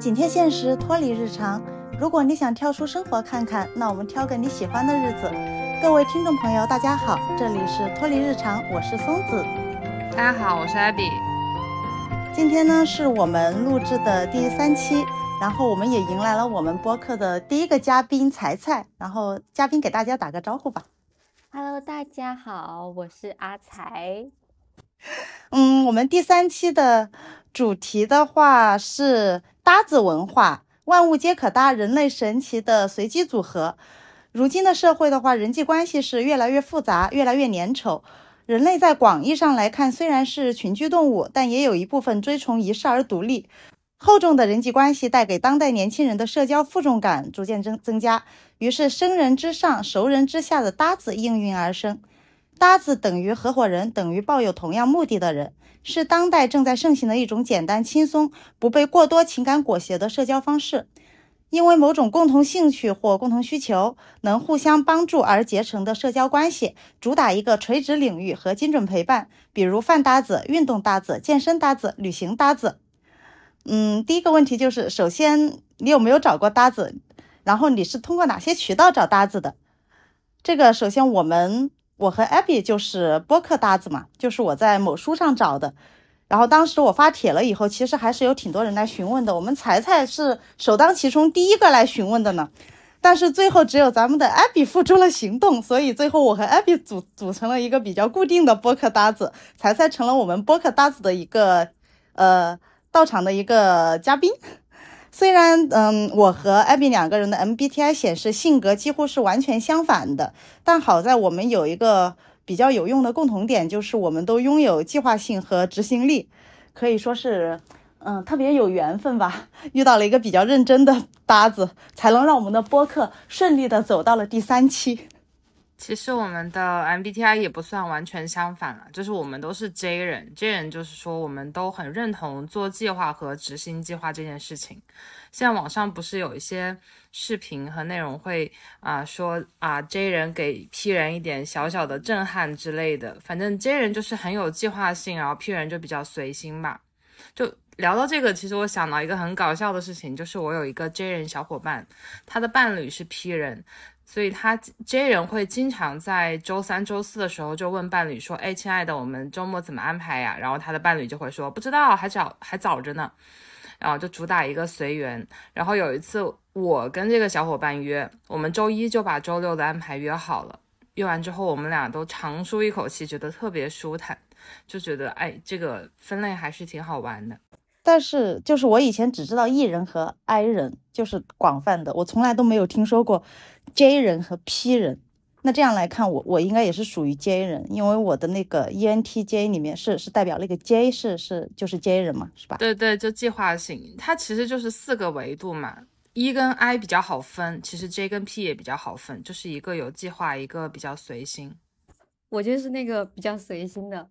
紧贴现实，脱离日常。如果你想跳出生活看看，那我们挑个你喜欢的日子。各位听众朋友，大家好，这里是脱离日常，我是松子。大家好，我是艾比。今天呢是我们录制的第三期，然后我们也迎来了我们播客的第一个嘉宾彩彩。然后嘉宾给大家打个招呼吧。Hello，大家好，我是阿才。嗯，我们第三期的主题的话是搭子文化，万物皆可搭，人类神奇的随机组合。如今的社会的话，人际关系是越来越复杂，越来越粘稠。人类在广义上来看，虽然是群居动物，但也有一部分追崇一世而独立。厚重的人际关系带给当代年轻人的社交负重感逐渐增增加，于是生人之上、熟人之下的搭子应运而生。搭子等于合伙人，等于抱有同样目的的人，是当代正在盛行的一种简单、轻松、不被过多情感裹挟的社交方式。因为某种共同兴趣或共同需求，能互相帮助而结成的社交关系，主打一个垂直领域和精准陪伴，比如饭搭子、运动搭子、健身搭子、旅行搭子。嗯，第一个问题就是，首先你有没有找过搭子？然后你是通过哪些渠道找搭子的？这个首先我们。我和 Abby 就是播客搭子嘛，就是我在某书上找的，然后当时我发帖了以后，其实还是有挺多人来询问的。我们才才是首当其冲第一个来询问的呢，但是最后只有咱们的 Abby 付出了行动，所以最后我和 Abby 组组成了一个比较固定的播客搭子，才才成了我们播客搭子的一个呃到场的一个嘉宾。虽然，嗯，我和艾比两个人的 MBTI 显示性格几乎是完全相反的，但好在我们有一个比较有用的共同点，就是我们都拥有计划性和执行力，可以说是，嗯，特别有缘分吧，遇到了一个比较认真的搭子，才能让我们的播客顺利的走到了第三期。其实我们的 MBTI 也不算完全相反了，就是我们都是 J 人，J 人就是说我们都很认同做计划和执行计划这件事情。现在网上不是有一些视频和内容会啊说啊 J 人给 P 人一点小小的震撼之类的，反正 J 人就是很有计划性，然后 P 人就比较随心吧。就聊到这个，其实我想到一个很搞笑的事情，就是我有一个 J 人小伙伴，他的伴侣是 P 人。所以他 J 人会经常在周三、周四的时候就问伴侣说：“哎，亲爱的，我们周末怎么安排呀？”然后他的伴侣就会说：“不知道，还早，还早着呢。”然后就主打一个随缘。然后有一次我跟这个小伙伴约，我们周一就把周六的安排约好了。约完之后，我们俩都长舒一口气，觉得特别舒坦，就觉得哎，这个分类还是挺好玩的。但是就是我以前只知道 E 人和 I 人，就是广泛的，我从来都没有听说过。J 人和 P 人，那这样来看，我我应该也是属于 J 人，因为我的那个 ENTJ 里面是是代表那个 J 是是就是 J 人嘛，是吧？对对，就计划型，它其实就是四个维度嘛。E 跟 I 比较好分，其实 J 跟 P 也比较好分，就是一个有计划，一个比较随心。我就是那个比较随心的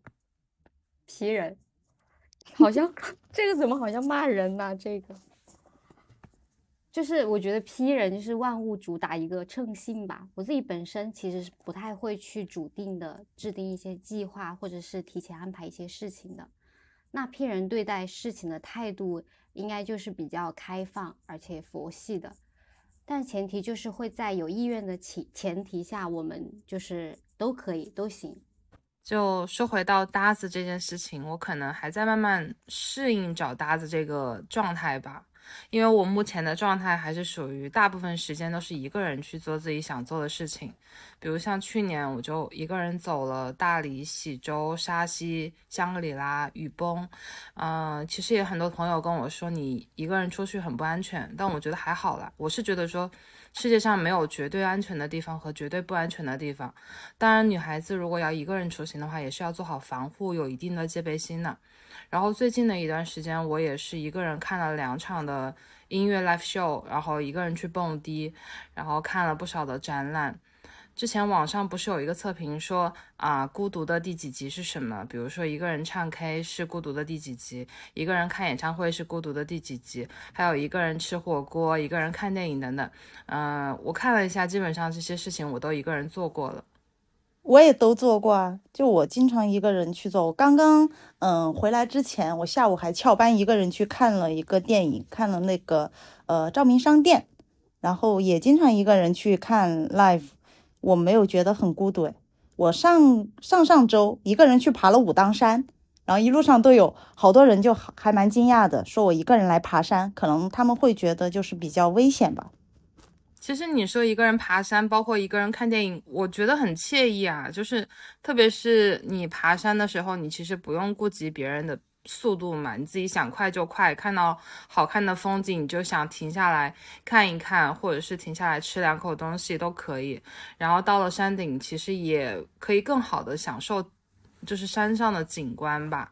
P 人，好像这个怎么好像骂人呢？这个。就是我觉得 P 人就是万物主打一个称性吧。我自己本身其实是不太会去主定的制定一些计划，或者是提前安排一些事情的。那 P 人对待事情的态度应该就是比较开放而且佛系的，但前提就是会在有意愿的前前提下，我们就是都可以都行。就说回到搭子这件事情，我可能还在慢慢适应找搭子这个状态吧。因为我目前的状态还是属于大部分时间都是一个人去做自己想做的事情，比如像去年我就一个人走了大理、喜洲、沙溪、香格里拉、雨崩，嗯，其实也很多朋友跟我说你一个人出去很不安全，但我觉得还好啦。我是觉得说世界上没有绝对安全的地方和绝对不安全的地方，当然女孩子如果要一个人出行的话，也是要做好防护，有一定的戒备心的。然后最近的一段时间，我也是一个人看了两场的音乐 live show，然后一个人去蹦迪，然后看了不少的展览。之前网上不是有一个测评说啊，孤独的第几集是什么？比如说一个人唱 K 是孤独的第几集，一个人看演唱会是孤独的第几集，还有一个人吃火锅，一个人看电影等等。嗯，我看了一下，基本上这些事情我都一个人做过了。我也都做过啊，就我经常一个人去做。我刚刚嗯回来之前，我下午还翘班一个人去看了一个电影，看了那个呃照明商店，然后也经常一个人去看 live，我没有觉得很孤独。我上上上周一个人去爬了武当山，然后一路上都有好多人就还蛮惊讶的，说我一个人来爬山，可能他们会觉得就是比较危险吧。其实你说一个人爬山，包括一个人看电影，我觉得很惬意啊。就是特别是你爬山的时候，你其实不用顾及别人的速度嘛，你自己想快就快，看到好看的风景你就想停下来看一看，或者是停下来吃两口东西都可以。然后到了山顶，其实也可以更好的享受，就是山上的景观吧。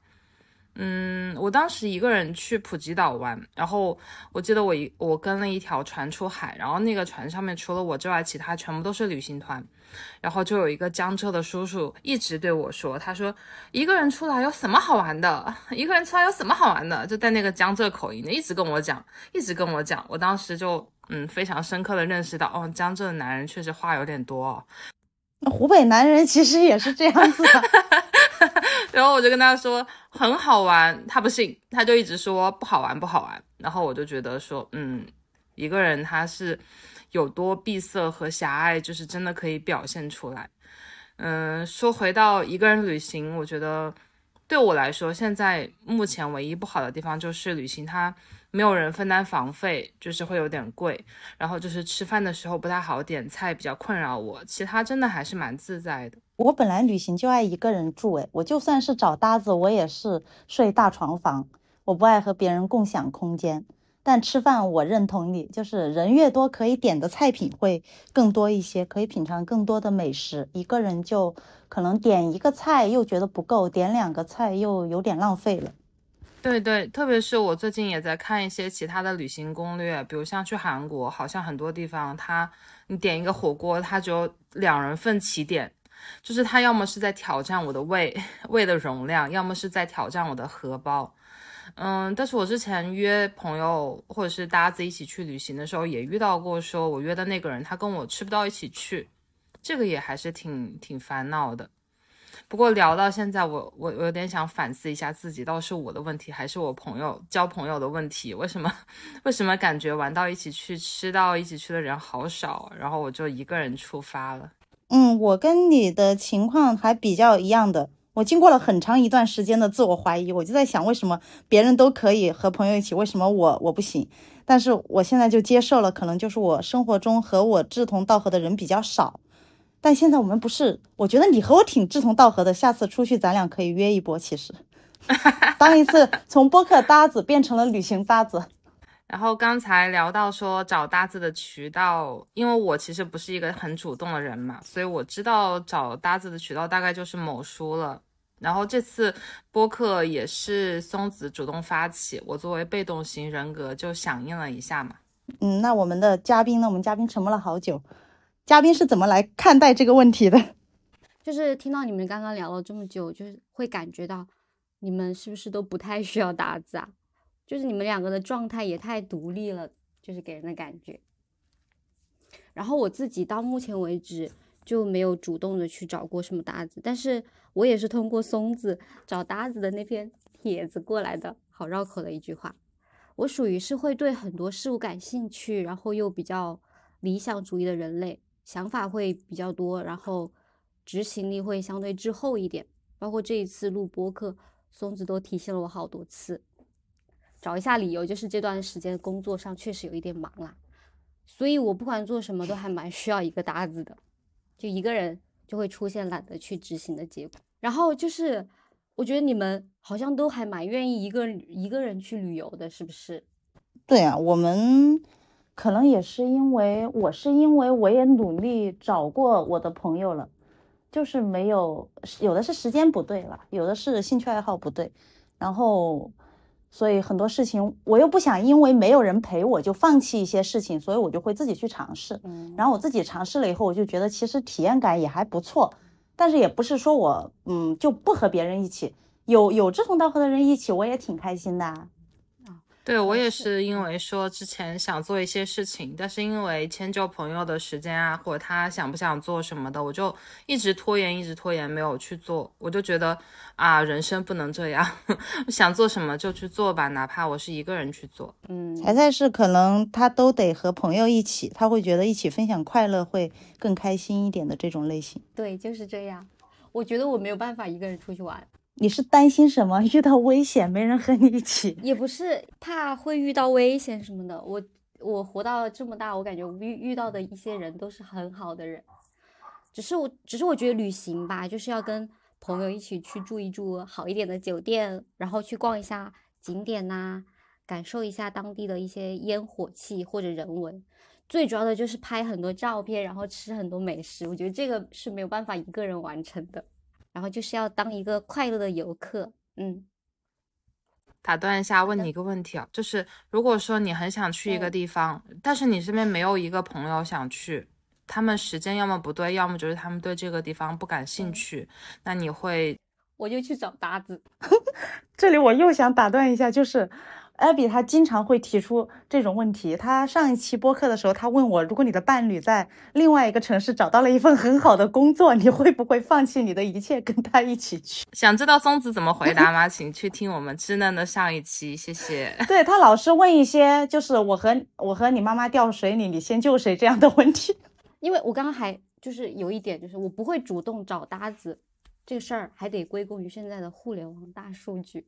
嗯，我当时一个人去普吉岛玩，然后我记得我一我跟了一条船出海，然后那个船上面除了我之外，其他全部都是旅行团，然后就有一个江浙的叔叔一直对我说，他说一个人出来有什么好玩的？一个人出来有什么好玩的？就在那个江浙口音的一直跟我讲，一直跟我讲，我当时就嗯非常深刻的认识到，哦，江浙的男人确实话有点多，那湖北男人其实也是这样子的。然后我就跟他说很好玩，他不信，他就一直说不好玩不好玩。然后我就觉得说，嗯，一个人他是有多闭塞和狭隘，就是真的可以表现出来。嗯，说回到一个人旅行，我觉得对我来说，现在目前唯一不好的地方就是旅行它。没有人分担房费，就是会有点贵。然后就是吃饭的时候不太好点菜，比较困扰我。其他真的还是蛮自在的。我本来旅行就爱一个人住，诶，我就算是找搭子，我也是睡大床房。我不爱和别人共享空间。但吃饭我认同你，就是人越多，可以点的菜品会更多一些，可以品尝更多的美食。一个人就可能点一个菜又觉得不够，点两个菜又有点浪费了。对对，特别是我最近也在看一些其他的旅行攻略，比如像去韩国，好像很多地方它你点一个火锅，它只有两人份起点，就是他要么是在挑战我的胃 胃的容量，要么是在挑战我的荷包。嗯，但是我之前约朋友或者是搭子一起去旅行的时候，也遇到过，说我约的那个人他跟我吃不到一起去，这个也还是挺挺烦恼的。不过聊到现在，我我我有点想反思一下自己，到是我的问题还是我朋友交朋友的问题？为什么 为什么感觉玩到一起去、吃到一起去的人好少，然后我就一个人出发了？嗯，我跟你的情况还比较一样的。我经过了很长一段时间的自我怀疑，我就在想，为什么别人都可以和朋友一起，为什么我我不行？但是我现在就接受了，可能就是我生活中和我志同道合的人比较少。但现在我们不是，我觉得你和我挺志同道合的，下次出去咱俩可以约一波。其实，当一次从播客搭子变成了旅行搭子。然后刚才聊到说找搭子的渠道，因为我其实不是一个很主动的人嘛，所以我知道找搭子的渠道大概就是某书了。然后这次播客也是松子主动发起，我作为被动型人格就响应了一下嘛。嗯，那我们的嘉宾呢？我们嘉宾沉默了好久。嘉宾是怎么来看待这个问题的？就是听到你们刚刚聊了这么久，就是会感觉到你们是不是都不太需要搭子啊？就是你们两个的状态也太独立了，就是给人的感觉。然后我自己到目前为止就没有主动的去找过什么搭子，但是我也是通过松子找搭子的那篇帖子过来的。好绕口的一句话，我属于是会对很多事物感兴趣，然后又比较理想主义的人类。想法会比较多，然后执行力会相对滞后一点。包括这一次录播课，松子都提醒了我好多次。找一下理由，就是这段时间工作上确实有一点忙啦，所以我不管做什么都还蛮需要一个搭子的，就一个人就会出现懒得去执行的结果。然后就是，我觉得你们好像都还蛮愿意一个一个人去旅游的，是不是？对啊，我们。可能也是因为我是因为我也努力找过我的朋友了，就是没有有的是时间不对了，有的是兴趣爱好不对，然后所以很多事情我又不想因为没有人陪我就放弃一些事情，所以我就会自己去尝试。嗯，然后我自己尝试了以后，我就觉得其实体验感也还不错，但是也不是说我嗯就不和别人一起，有有志同道合的人一起，我也挺开心的。对我也是是因为说之前想做一些事情，但是因为迁就朋友的时间啊，或者他想不想做什么的，我就一直拖延，一直拖延，没有去做。我就觉得啊，人生不能这样，想做什么就去做吧，哪怕我是一个人去做。嗯，彩彩是可能他都得和朋友一起，他会觉得一起分享快乐会更开心一点的这种类型。对，就是这样。我觉得我没有办法一个人出去玩，你是担心什么？遇到危险没人和你一起？也不是怕会遇到危险什么的。我我活到这么大，我感觉遇遇到的一些人都是很好的人，只是我只是我觉得旅行吧，就是要跟朋友一起去住一住好一点的酒店，然后去逛一下景点呐、感受一下当地的一些烟火气或者人文。最主要的就是拍很多照片，然后吃很多美食。我觉得这个是没有办法一个人完成的。然后就是要当一个快乐的游客，嗯。打断一下，问你一个问题啊，就是如果说你很想去一个嗯地方，但是你身边没有一个朋友想去，他们时间要么不对，要么就是他们对这个地方不感兴嗯趣，那你会我就去找搭子。这里我又想打断一下，就是艾比她经常会提出这种问题。她上一期播客的时候，她问我，如果你的伴侣在另外一个城市找到了一份很好的工作，你会不会放弃你的一切跟他一起去？想知道松子怎么回答吗？请去听我们稚嫩的上一期，谢谢。对他老是问一些就是我和我和你妈妈掉水里，你先救谁这样的问题。因为我刚刚还就是有一点，就是我不会主动找搭子，这个事儿还得归功于现在的互联网大数据，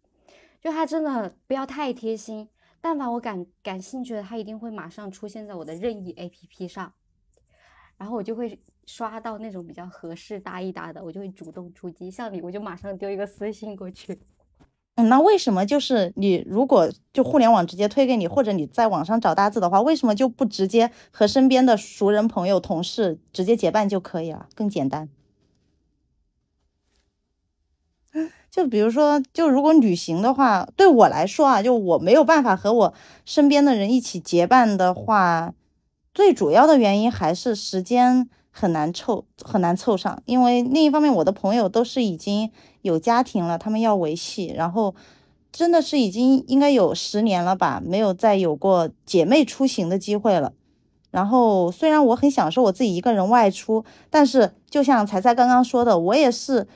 就他真的不要太贴心，但凡我感感兴趣的，他一定会马上出现在我的任意 APP 上，然后我就会刷到那种比较合适搭一搭的，我就会主动出击，像你我就马上丢一个私信过去。嗯，那为什么就是你如果就互联网直接推给你，或者你在网上找搭子的话，为什么就不直接和身边的熟人、朋友、同事直接结伴就可以了，更简单？就比如说，就如果旅行的话，对我来说啊，就我没有办法和我身边的人一起结伴的话，最主要的原因还是时间很难凑，很难凑上。因为另一方面，我的朋友都是已经有家庭了，他们要维系，然后真的是已经应该有十年了吧，没有再有过姐妹出行的机会了。然后虽然我很享受我自己一个人外出，但是就像彩彩刚刚说的，我也是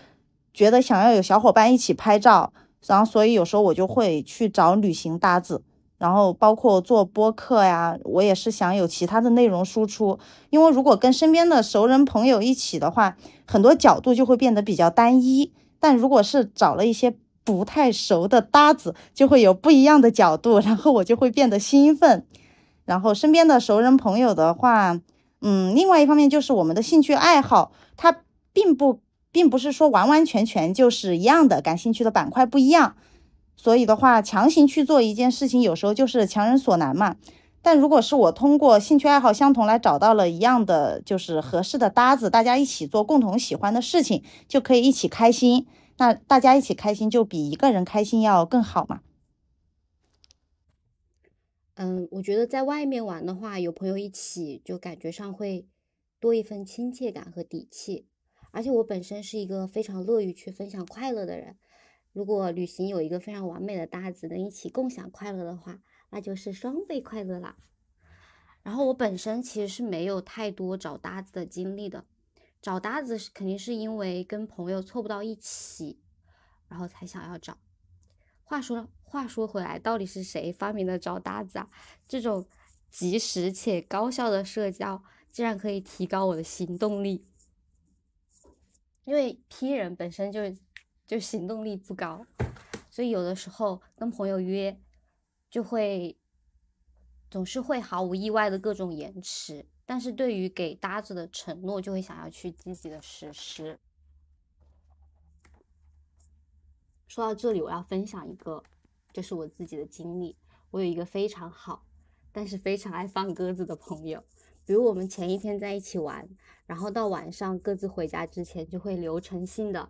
觉得想要有小伙伴一起拍照，然后所以有时候我就会去找旅行搭子，然后包括做播客呀，我也是想有其他的内容输出，因为如果跟身边的熟人朋友一起的话，很多角度就会变得比较单一，但如果是找了一些不太熟的搭子，就会有不一样的角度，然后我就会变得兴奋。然后身边的熟人朋友的话，嗯，另外一方面就是我们的兴趣爱好，它并不并不是说完完全全就是一样的，感兴趣的板块不一样，所以的话，强行去做一件事情，有时候就是强人所难嘛。但如果是我通过兴趣爱好相同来找到了一样的就是合适的搭子，大家一起做共同喜欢的事情，就可以一起开心。那大家一起开心，就比一个人开心要更好嘛。嗯，我觉得在外面玩的话，有朋友一起，就感觉上会多一份亲切感和底气。而且我本身是一个非常乐于去分享快乐的人，如果旅行有一个非常完美的搭子，能一起共享快乐的话，那就是双倍快乐啦。然后我本身其实是没有太多找搭子的经历的，找搭子是肯定是因为跟朋友凑不到一起，然后才想要找。话说话说回来，到底是谁发明的找搭子啊？这种及时且高效的社交，竟然可以提高我的行动力。因为 P 人本身就就行动力不高，所以有的时候跟朋友约，就会总是会毫无意外的各种延迟。但是对于给搭子的承诺，就会想要去积极的实施。说到这里，我要分享一个，就是我自己的经历。我有一个非常好，但是非常爱放鸽子的朋友。比如我们前一天在一起玩，然后到晚上各自回家之前，就会流程性的，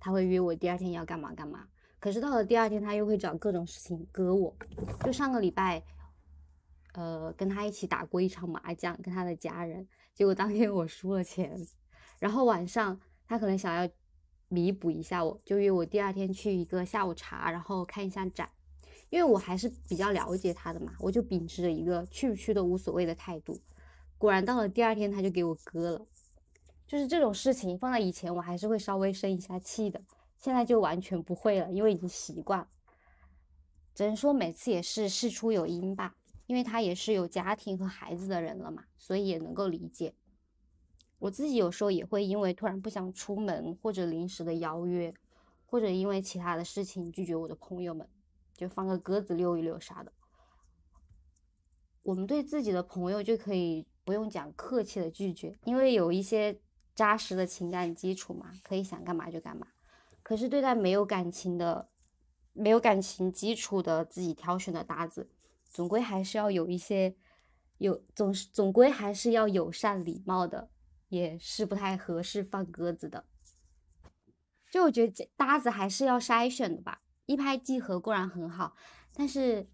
他会约我第二天要干嘛干嘛。可是到了第二天，他又会找各种事情割我。就上个礼拜，呃，跟他一起打过一场麻将，跟他的家人，结果当天我输了钱。然后晚上他可能想要弥补一下我，就约我第二天去一个下午茶，然后看一下展。因为我还是比较了解他的嘛，我就秉持着一个去不去都无所谓的态度。果然到了第二天，他就给我割了。就是这种事情放在以前，我还是会稍微生一下气的，现在就完全不会了，因为已经习惯了。只能说每次也是事出有因吧，因为他也是有家庭和孩子的人了嘛，所以也能够理解。我自己有时候也会因为突然不想出门，或者临时的邀约，或者因为其他的事情拒绝我的朋友们，就放个鸽子溜一溜啥的。我们对自己的朋友就可以不用讲客气的拒绝，因为有一些扎实的情感基础嘛，可以想干嘛就干嘛。可是对待没有感情的、没有感情基础的自己挑选的搭子，总归还是要有一些有总是总归还是要友善礼貌的。也是不太合适放鸽子的，就我觉得搭子还是要筛选的吧。一拍即合固然很好，但是，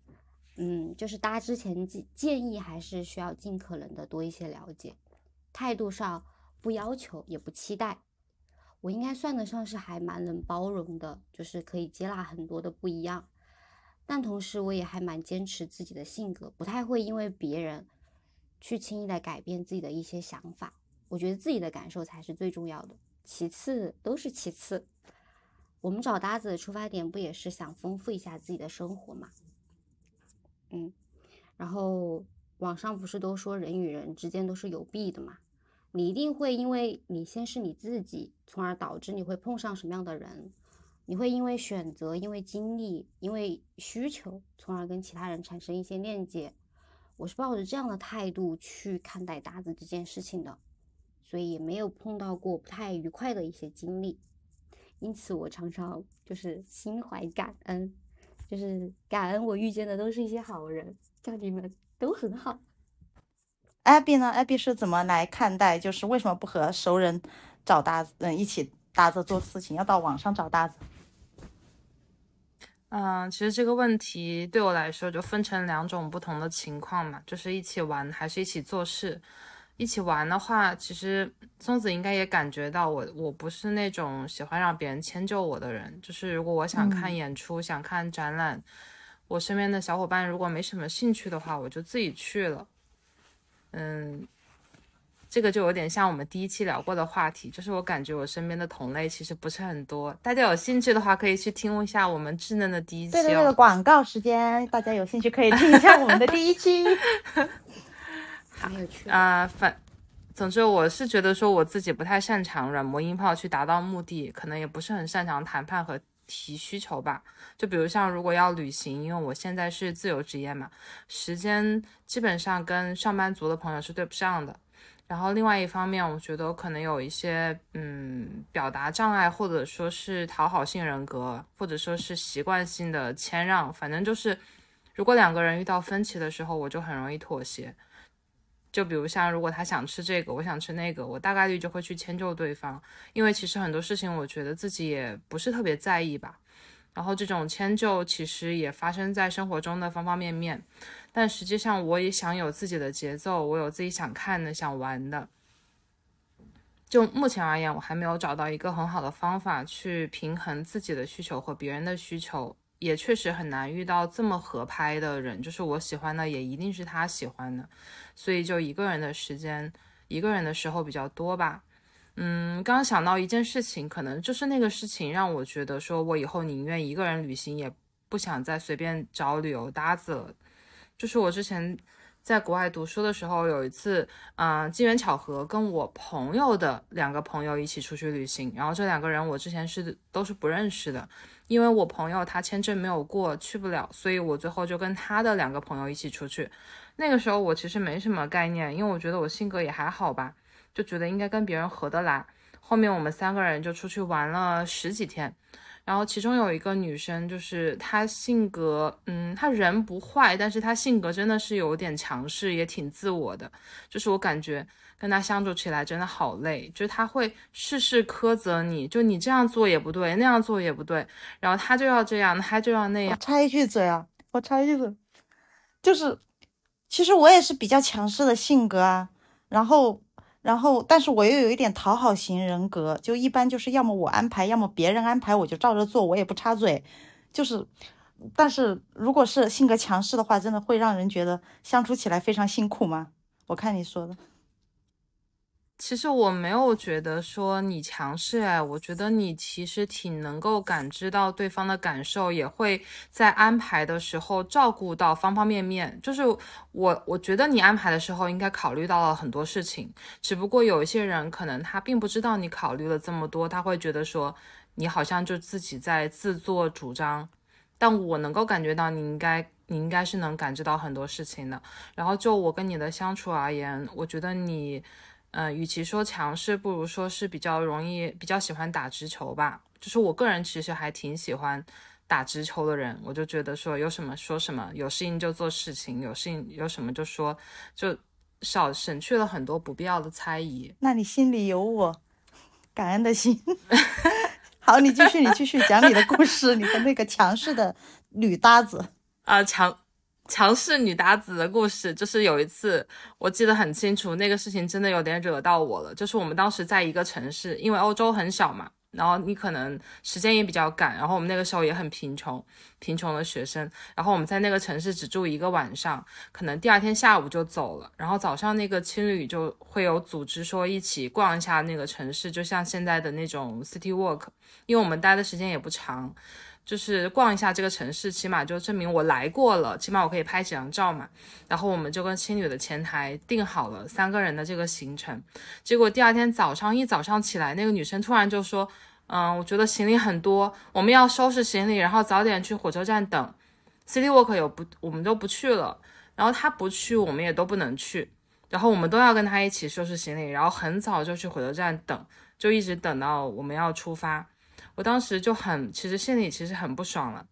嗯，就是搭之前建建议还是需要尽可能的多一些了解，态度上不要求也不期待。我应该算得上是还蛮能包容的，就是可以接纳很多的不一样，但同时我也还蛮坚持自己的性格，不太会因为别人去轻易的改变自己的一些想法。我觉得自己的感受才是最重要的，其次都是其次。我们找搭子的出发点不也是想丰富一下自己的生活嘛？嗯，然后网上不是都说人与人之间都是有弊的嘛？你一定会因为你先是你自己，从而导致你会碰上什么样的人？你会因为选择、因为经历、因为需求，从而跟其他人产生一些链接。我是抱着这样的态度去看待搭子这件事情的。所以也没有碰到过不太愉快的一些经历，因此我常常就是心怀感恩，就是感恩我遇见的都是一些好人，叫你们都很好。艾比呢？艾比是怎么来看待？就是为什么不和熟人找搭子，嗯，一起搭子做事情，要到网上找搭子？嗯，其实这个问题对我来说就分成两种不同的情况嘛，就是一起玩还是一起做事。一起玩的话，其实松子应该也感觉到我，我不是那种喜欢让别人迁就我的人。就是如果我想看演出、想看展览，我身边的小伙伴如果没什么兴趣的话，我就自己去了。嗯，这个就有点像我们第一期聊过的话题，就是我感觉我身边的同类其实不是很多。大家有兴趣的话，可以去听一下我们稚嫩的第一期。对对对，广告时间，大家有兴趣可以听一下我们的第一期。啊，反，总之我是觉得说我自己不太擅长软磨硬泡去达到目的，可能也不是很擅长谈判和提需求吧。就比如像如果要旅行，因为我现在是自由职业嘛，时间基本上跟上班族的朋友是对不上的。然后另外一方面，我觉得可能有一些嗯表达障碍，或者说是讨好性人格，或者说是习惯性的谦让，反正就是如果两个人遇到分歧的时候，我就很容易妥协。就比如像，如果他想吃这个，我想吃那个，我大概率就会去迁就对方，因为其实很多事情我觉得自己也不是特别在意吧。然后这种迁就其实也发生在生活中的方方面面，但实际上我也想有自己的节奏，我有自己想看的、想玩的。就目前而言，我还没有找到一个很好的方法去平衡自己的需求和别人的需求。也确实很难遇到这么合拍的人，就是我喜欢的也一定是他喜欢的，所以就一个人的时间，一个人的时候比较多吧。嗯，刚想到一件事情，可能就是那个事情让我觉得说我以后宁愿一个人旅行，也不想再随便找旅游搭子了。就是我之前在国外读书的时候，有一次，嗯，机缘巧合跟我朋友的两个朋友一起出去旅行，然后这两个人我之前是都是不认识的。因为我朋友他签证没有过，去不了，所以我最后就跟他的两个朋友一起出去。那个时候我其实没什么概念，因为我觉得我性格也还好吧，就觉得应该跟别人合得来。后面我们三个人就出去玩了十几天。然后其中有一个女生，就是她性格，嗯，她人不坏，但是她性格真的是有点强势，也挺自我的。就是我感觉跟他相处起来真的好累，就是他会事事苛责你，就你这样做也不对，那样做也不对，然后他就要这样，他就要那样。插一句嘴啊，我插一句嘴，就是其实我也是比较强势的性格啊，然后。然后，但是我又有一点讨好型人格，就一般就是要么我安排，要么别人安排，我就照着做，我也不插嘴。就是但是如果是性格强势的话，真的会让人觉得相处起来非常辛苦吗？我看你说的。其实我没有觉得说你强势哎，我觉得你其实挺能够感知到对方的感受，也会在安排的时候照顾到方方面面。就是我，我觉得你安排的时候应该考虑到了很多事情，只不过有一些人可能他并不知道你考虑了这么多，他会觉得说你好像就自己在自作主张。但我能够感觉到你应该，你应该是能感知到很多事情的。然后就我跟你的相处而言，我觉得你。嗯，与其说强势，不如说是比较容易、比较喜欢打直球吧。就是我个人其实还挺喜欢打直球的人，我就觉得说有什么说什么，有事情就做事情，有事情有什么就说，就少省去了很多不必要的猜疑。那你心里有我，感恩的心。好，你继续，你继续讲你的故事，你的那个强势的女搭子啊，强。强势女搭子的故事，就是有一次我记得很清楚，那个事情真的有点惹到我了。就是我们当时在一个城市，因为欧洲很小嘛，然后你可能时间也比较赶，然后我们那个时候也很贫穷，贫穷的学生，然后我们在那个城市只住一个晚上，可能第二天下午就走了，然后早上那个青旅就会有组织说一起逛一下那个城市，就像现在的那种 city walk，因为我们待的时间也不长。就是逛一下这个城市，起码就证明我来过了，起码我可以拍几张照嘛。然后我们就跟青旅的前台定好了三个人的这个行程。结果第二天早上一早上起来，那个女生突然就说：“嗯，我觉得行李很多，我们要收拾行李，然后早点去火车站等。City Walk 有不，我们都不去了。然后她不去，我们也都不能去。然后我们都要跟她一起收拾行李，然后很早就去火车站等，就一直等到我们要出发。”我当时就很，其实心里其实很不爽了，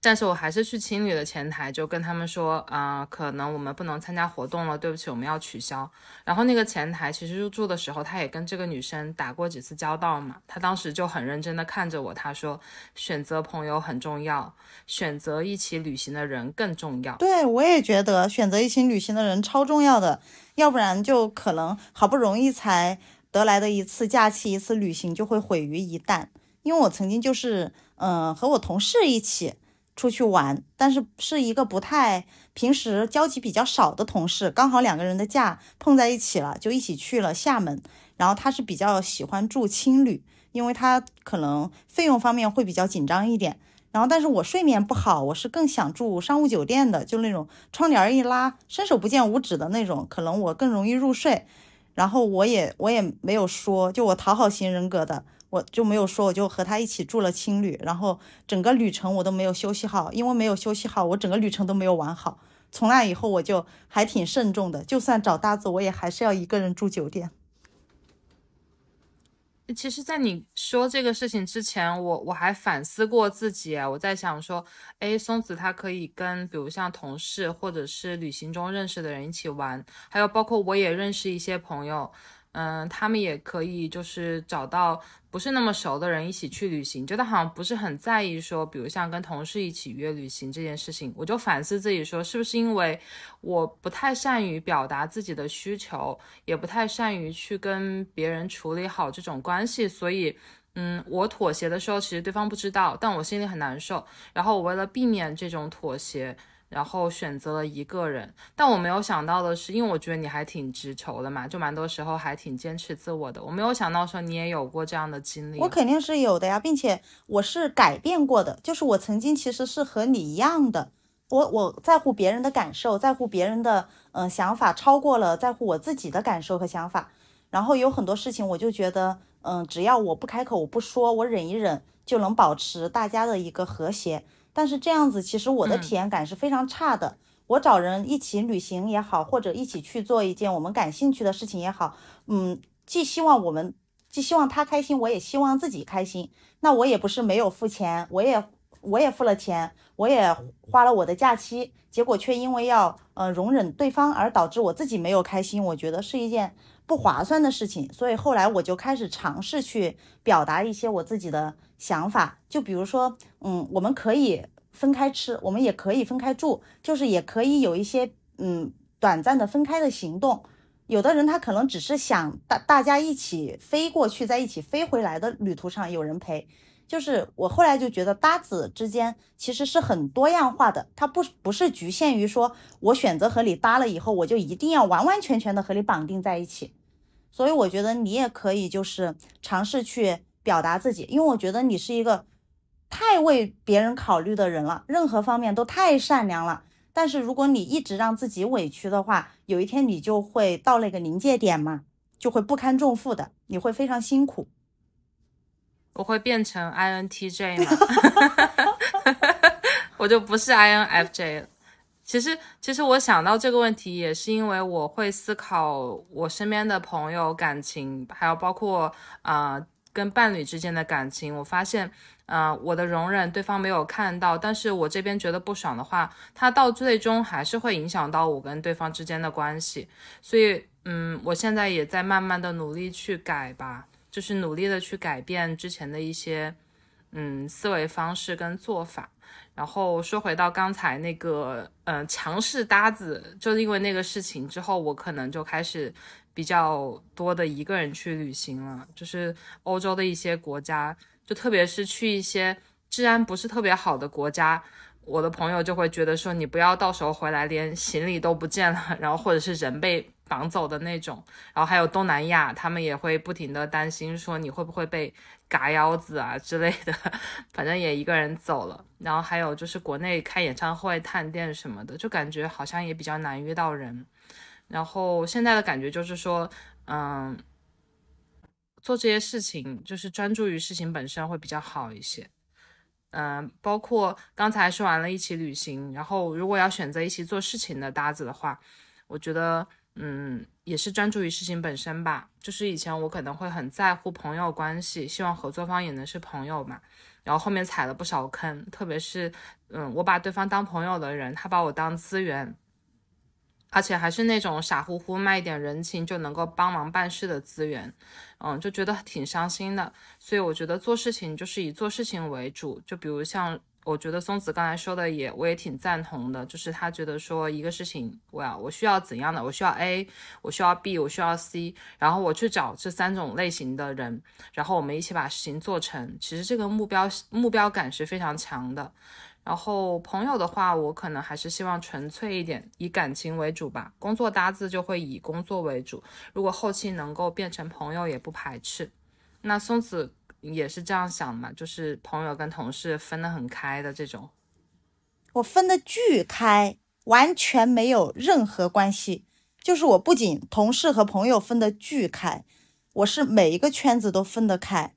但是我还是去青旅的前台，就跟他们说，啊，可能我们不能参加活动了，对不起，我们要取消。然后那个前台其实入住的时候，他也跟这个女生打过几次交道嘛，他当时就很认真的看着我，他说，选择朋友很重要，选择一起旅行的人更重要。对我也觉得选择一起旅行的人超重要的，要不然就可能好不容易才。得来的一次假期，一次旅行就会毁于一旦。因为我曾经就是，嗯，和我同事一起出去玩，但是是一个不太平时交集比较少的同事，刚好两个人的假碰在一起了，就一起去了厦门。然后他是比较喜欢住青旅，因为他可能费用方面会比较紧张一点。然后，但是我睡眠不好，我是更想住商务酒店的，就那种窗帘一拉，伸手不见五指的那种，可能我更容易入睡。然后我也我也没有说，就我讨好型人格的，我就没有说，我就和他一起住了青旅。然后整个旅程我都没有休息好，因为没有休息好，我整个旅程都没有玩好。从那以后我就还挺慎重的，就算找搭子，我也还是要一个人住酒店。其实，在你说这个事情之前，我我还反思过自己。我在想说，哎，松子他可以跟比如像同事或者是旅行中认识的人一起玩，还有包括我也认识一些朋友。嗯，他们也可以就是找到不是那么熟的人一起去旅行，觉得好像不是很在意说，比如像跟同事一起约旅行这件事情，我就反思自己说，是不是因为我不太善于表达自己的需求，也不太善于去跟别人处理好这种关系，所以，嗯，我妥协的时候，其实对方不知道，但我心里很难受，然后我为了避免这种妥协。然后选择了一个人，但我没有想到的是，因为我觉得你还挺直球的嘛，就蛮多时候还挺坚持自我的。我没有想到说你也有过这样的经历，我肯定是有的呀，并且我是改变过的，就是我曾经其实是和你一样的，我我在乎别人的感受，在乎别人的嗯想法，超过了在乎我自己的感受和想法。然后有很多事情，我就觉得嗯，只要我不开口，我不说，我忍一忍，就能保持大家的一个和谐。但是这样子，其实我的体验感是非常差的。我找人一起旅行也好，或者一起去做一件我们感兴趣的事情也好，嗯，既希望我们，既希望他开心，我也希望自己开心。那我也不是没有付钱，我也我也付了钱，我也花了我的假期，结果却因为要呃容忍对方而导致我自己没有开心，我觉得是一件不划算的事情。所以后来我就开始尝试去表达一些我自己的。想法就比如说，嗯，我们可以分开吃，我们也可以分开住，就是也可以有一些嗯短暂的分开的行动。有的人他可能只是想大大家一起飞过去，在一起飞回来的旅途上有人陪。就是我后来就觉得搭子之间其实是很多样化的，它不不是局限于说我选择和你搭了以后，我就一定要完完全全的和你绑定在一起。所以我觉得你也可以就是尝试去表达自己，因为我觉得你是一个太为别人考虑的人了，任何方面都太善良了。但是如果你一直让自己委屈的话，有一天你就会到那个临界点嘛，就会不堪重负的，你会非常辛苦。我会变成 INTJ 吗？我就不是 INFJ 了。其实，其实我想到这个问题，也是因为我会思考我身边的朋友感情，还有包括啊跟伴侣之间的感情。我发现，呃，我的容忍对方没有看到，但是我这边觉得不爽的话，他到最终还是会影响到我跟对方之间的关系。所以，嗯，我现在也在慢慢的努力去改吧。就是努力的去改变之前的一些，嗯，思维方式跟做法。然后说回到刚才那个，嗯，强势搭子，就因为那个事情之后，我可能就开始比较多的一个人去旅行了。就是欧洲的一些国家，就特别是去一些治安不是特别好的国家，我的朋友就会觉得说，你不要到时候回来连行李都不见了，然后或者是人被。绑走的那种，然后还有东南亚，他们也会不停的担心说你会不会被嘎腰子啊之类的，反正也一个人走了。然后还有就是国内开演唱会、探店什么的，就感觉好像也比较难约到人。然后现在的感觉就是说，嗯，做这些事情就是专注于事情本身会比较好一些。嗯，包括刚才说完了一起旅行，然后如果要选择一起做事情的搭子的话，我觉得。嗯，也是专注于事情本身吧。就是以前我可能会很在乎朋友关系，希望合作方也能是朋友嘛。然后后面踩了不少坑，特别是，嗯，我把对方当朋友的人，他把我当资源，而且还是那种傻乎乎卖一点人情就能够帮忙办事的资源，嗯，就觉得挺伤心的。所以我觉得做事情就是以做事情为主，就比如像。我觉得松子刚才说的也，我也挺赞同的。就是他觉得说一个事情，我要我需要怎样的？我需要 A，我需要 B，我需要 C，然后我去找这三种类型的人，然后我们一起把事情做成。其实这个目标目标感是非常强的。然后朋友的话，我可能还是希望纯粹一点，以感情为主吧。工作搭子就会以工作为主。如果后期能够变成朋友，也不排斥。那松子。也是这样想嘛，就是朋友跟同事分得很开的这种，我分得巨开，完全没有任何关系。就是我不仅同事和朋友分得巨开，我是每一个圈子都分得开，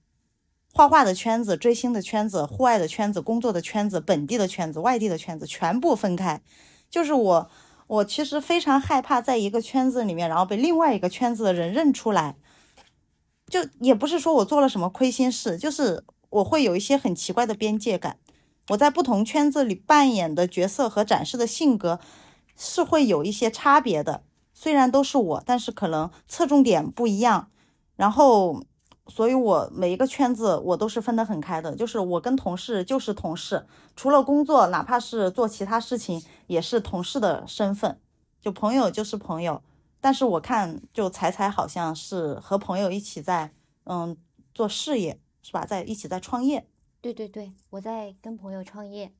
画画的圈子、追星的圈子、户外的圈子、工作的圈子、本地的圈子、外地的圈子，全部分开。就是我，我其实非常害怕在一个圈子里面，然后被另外一个圈子的人认出来。就也不是说我做了什么亏心事，就是我会有一些很奇怪的边界感。我在不同圈子里扮演的角色和展示的性格是会有一些差别的。虽然都是我，但是可能侧重点不一样。然后，所以我每一个圈子我都是分得很开的。就是我跟同事就是同事，除了工作，哪怕是做其他事情也是同事的身份。就朋友就是朋友。但是我看，就彩彩好像是和朋友一起在，嗯，做事业，是吧？在一起在创业。对对对，我在跟朋友创业。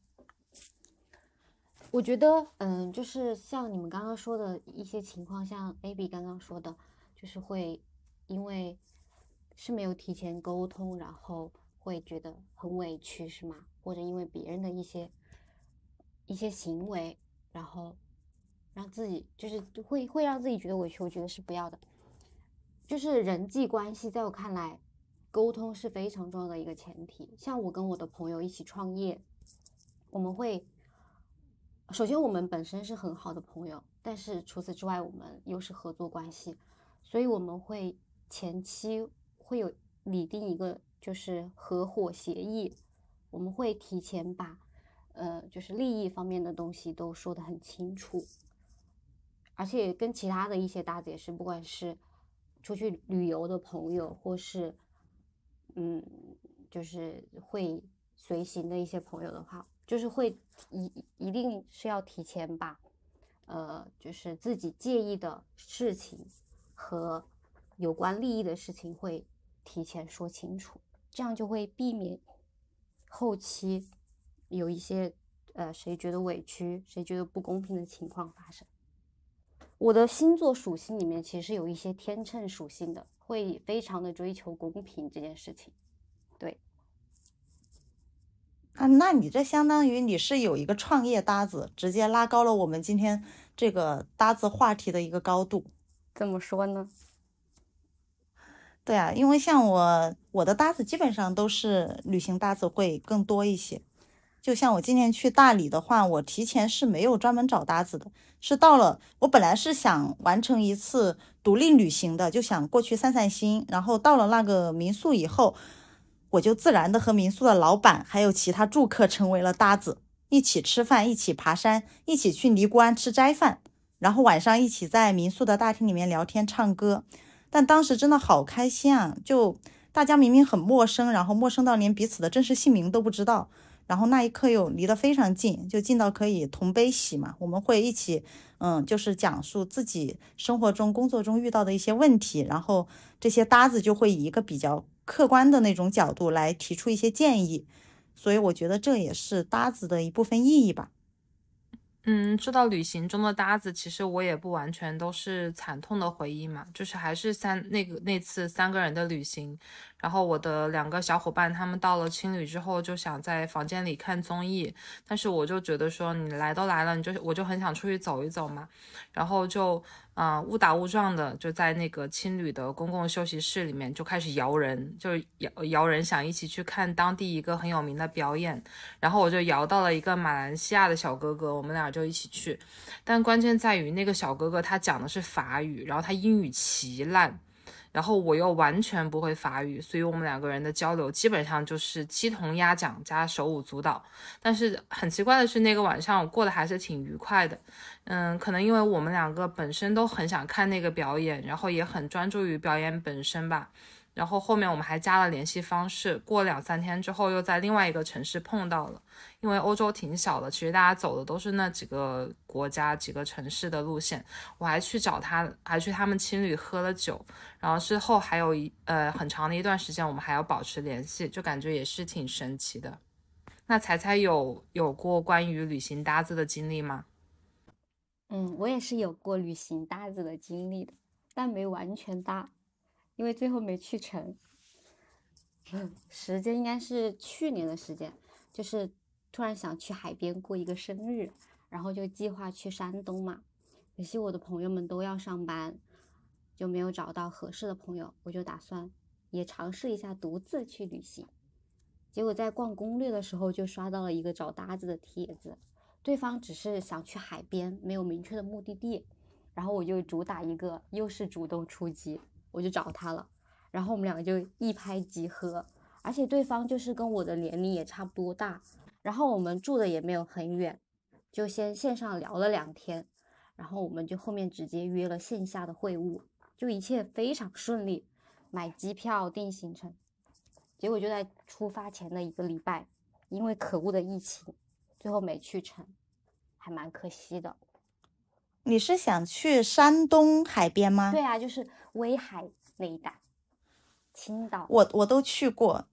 我觉得，嗯，就是像你们刚刚说的一些情况，像 A B 刚刚说的，就是会因为是没有提前沟通，然后会觉得很委屈，是吗？或者因为别人的一些一些行为，然后。让自己就是会会让自己觉得委屈，我觉得是不要的。就是人际关系，在我看来，沟通是非常重要的一个前提。像我跟我的朋友一起创业，我们会首先我们本身是很好的朋友，但是除此之外，我们又是合作关系，所以我们会前期会有拟定一个就是合伙协议，我们会提前把呃就是利益方面的东西都说得很清楚。而且跟其他的一些搭子也是，不管是出去旅游的朋友，或是嗯，就是会随行的一些朋友的话，就是会一一定是要提前把呃，就是自己介意的事情和有关利益的事情会提前说清楚，这样就会避免后期有一些呃谁觉得委屈、谁觉得不公平的情况发生。我的星座属性里面其实有一些天秤属性的，会非常的追求公平这件事情。对，啊，那你这相当于你是有一个创业搭子，直接拉高了我们今天这个搭子话题的一个高度。怎么说呢？对啊，因为像我我的搭子基本上都是旅行搭子会更多一些。就像我今年去大理的话，我提前是没有专门找搭子的，是到了我本来是想完成一次独立旅行的，就想过去散散心。然后到了那个民宿以后，我就自然的和民宿的老板还有其他住客成为了搭子，一起吃饭，一起爬山，一起去尼姑庵吃斋饭，然后晚上一起在民宿的大厅里面聊天唱歌。但当时真的好开心啊！就大家明明很陌生，然后陌生到连彼此的真实姓名都不知道。然后那一刻又离得非常近，就近到可以同悲喜嘛。我们会一起，嗯，就是讲述自己生活中、工作中遇到的一些问题，然后这些搭子就会以一个比较客观的那种角度来提出一些建议。所以我觉得这也是搭子的一部分意义吧。嗯，说到旅行中的搭子，其实我也不完全都是惨痛的回忆嘛，就是还是三那个那次三个人的旅行。然后我的两个小伙伴，他们到了青旅之后就想在房间里看综艺，但是我就觉得说你来都来了，你就我就很想出去走一走嘛，然后就啊误打误撞的就在那个青旅的公共休息室里面就开始摇人，就是摇摇人想一起去看当地一个很有名的表演，然后我就摇到了一个马来西亚的小哥哥，我们俩就一起去，但关键在于那个小哥哥他讲的是法语，然后他英语奇烂。然后我又完全不会法语，所以我们两个人的交流基本上就是鸡同鸭讲加手舞足蹈。但是很奇怪的是，那个晚上我过得还是挺愉快的。嗯，可能因为我们两个本身都很想看那个表演，然后也很专注于表演本身吧。然后后面我们还加了联系方式，过两三天之后又在另外一个城市碰到了。因为欧洲挺小的，其实大家走的都是那几个国家、几个城市的路线。我还去找他，还去他们青旅喝了酒。然后之后还有一呃很长的一段时间，我们还要保持联系，就感觉也是挺神奇的。那彩彩有有过关于旅行搭子的经历吗？嗯，我也是有过旅行搭子的经历的，但没完全搭。因为最后没去成，时间应该是去年的时间，就是突然想去海边过一个生日，然后就计划去山东嘛。可惜我的朋友们都要上班，就没有找到合适的朋友，我就打算也尝试一下独自去旅行。结果在逛攻略的时候就刷到了一个找搭子的帖子，对方只是想去海边，没有明确的目的地，然后我就主打一个又是主动出击。我就找他了，然后我们两个就一拍即合，而且对方就是跟我的年龄也差不多大，然后我们住的也没有很远，就先线上聊了两天，然后我们就后面直接约了线下的会晤，就一切非常顺利，买机票订行程，结果就在出发前的一个礼拜，因为可恶的疫情，最后没去成，还蛮可惜的。你是想去山东海边吗？对啊，就是威海那一带，青岛。我我都去过。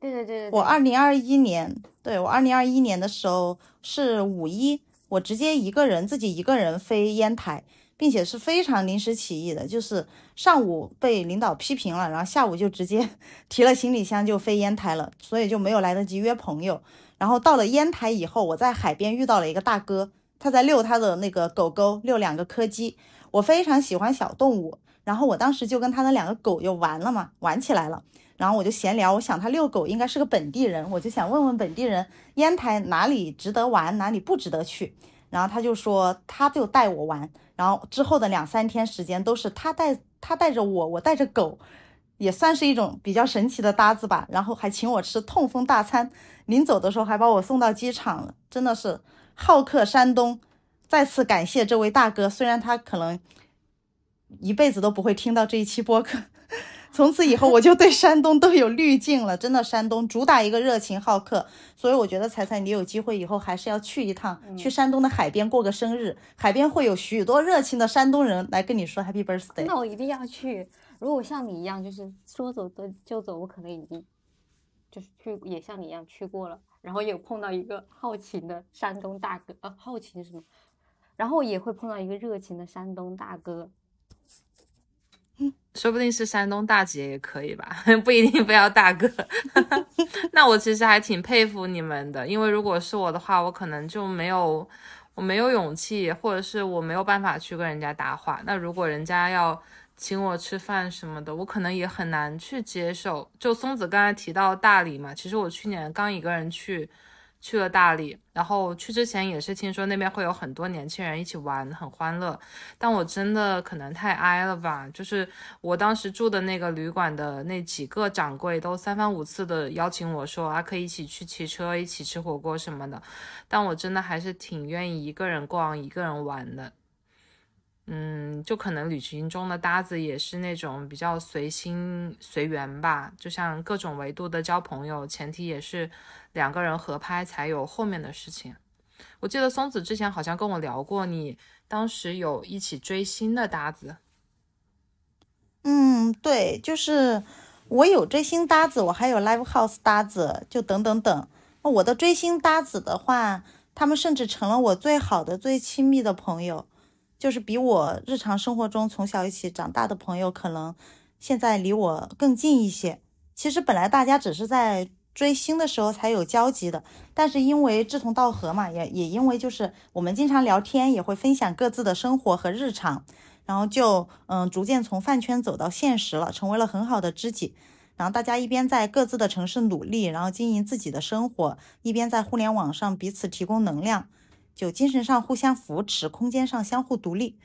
对对对对。我二零二一年，对我二零二一年的时候是五一，我直接一个人自己一个人飞烟台，并且是非常临时起意的，就是上午被领导批评了，然后下午就直接 提了行李箱就飞烟台了，所以就没有来得及约朋友。然后到了烟台以后，我在海边遇到了一个大哥。他在遛他的那个狗狗，遛两个柯基。我非常喜欢小动物，然后我当时就跟他的两个狗就玩了嘛，玩起来了。然后我就闲聊，我想他遛狗应该是个本地人，我就想问问本地人烟台哪里值得玩，哪里不值得去。然后他就说他就带我玩，然后之后的两三天时间都是他带他带着我，我带着狗，也算是一种比较神奇的搭子吧。然后还请我吃痛风大餐，临走的时候还把我送到机场了，真的是。好客山东，再次感谢这位大哥。虽然他可能一辈子都不会听到这一期播客，从此以后我就对山东都有滤镜了。真的，山东主打一个热情好客，所以我觉得彩彩你有机会以后还是要去一趟，去山东的海边过个生日，海边会有许多热情的山东人来跟你说 Happy Birthday。那我一定要去。如果像你一样，就是说走的就走，我可能已经就是去也像你一样去过了，然后有碰到一个好奇的山东大哥，呃，好奇是什么？然后也会碰到一个热情的山东大哥。说不定是山东大姐也可以吧，不一定非要大哥。那我其实还挺佩服你们的，因为如果是我的话，我可能就没有，我没有勇气，或者是我没有办法去跟人家搭话。那如果人家要请我吃饭什么的，我可能也很难去接受。就松子刚才提到大理嘛，其实我去年刚一个人去。去了大理，然后去之前也是听说那边会有很多年轻人一起玩，很欢乐。但我真的可能太挨了吧，就是我当时住的那个旅馆的那几个掌柜都三番五次的邀请我说啊，可以一起去骑车，一起吃火锅什么的。但我真的还是挺愿意一个人逛，一个人玩的。嗯，就可能旅行中的搭子也是那种比较随心随缘吧，就像各种维度的交朋友，前提也是两个人合拍才有后面的事情。我记得松子之前好像跟我聊过，你当时有一起追星的搭子。嗯，对，就是我有追星搭子，我还有 live house 搭子，就等等等。我的追星搭子的话，他们甚至成了我最好的、最亲密的朋友。就是比我日常生活中从小一起长大的朋友，可能现在离我更近一些。其实本来大家只是在追星的时候才有交集的，但是因为志同道合嘛，也也因为就是我们经常聊天，也会分享各自的生活和日常，然后就嗯逐渐从饭圈走到现实了，成为了很好的知己。然后大家一边在各自的城市努力，然后经营自己的生活，一边在互联网上彼此提供能量。就精神上互相扶持，空间上相互独立，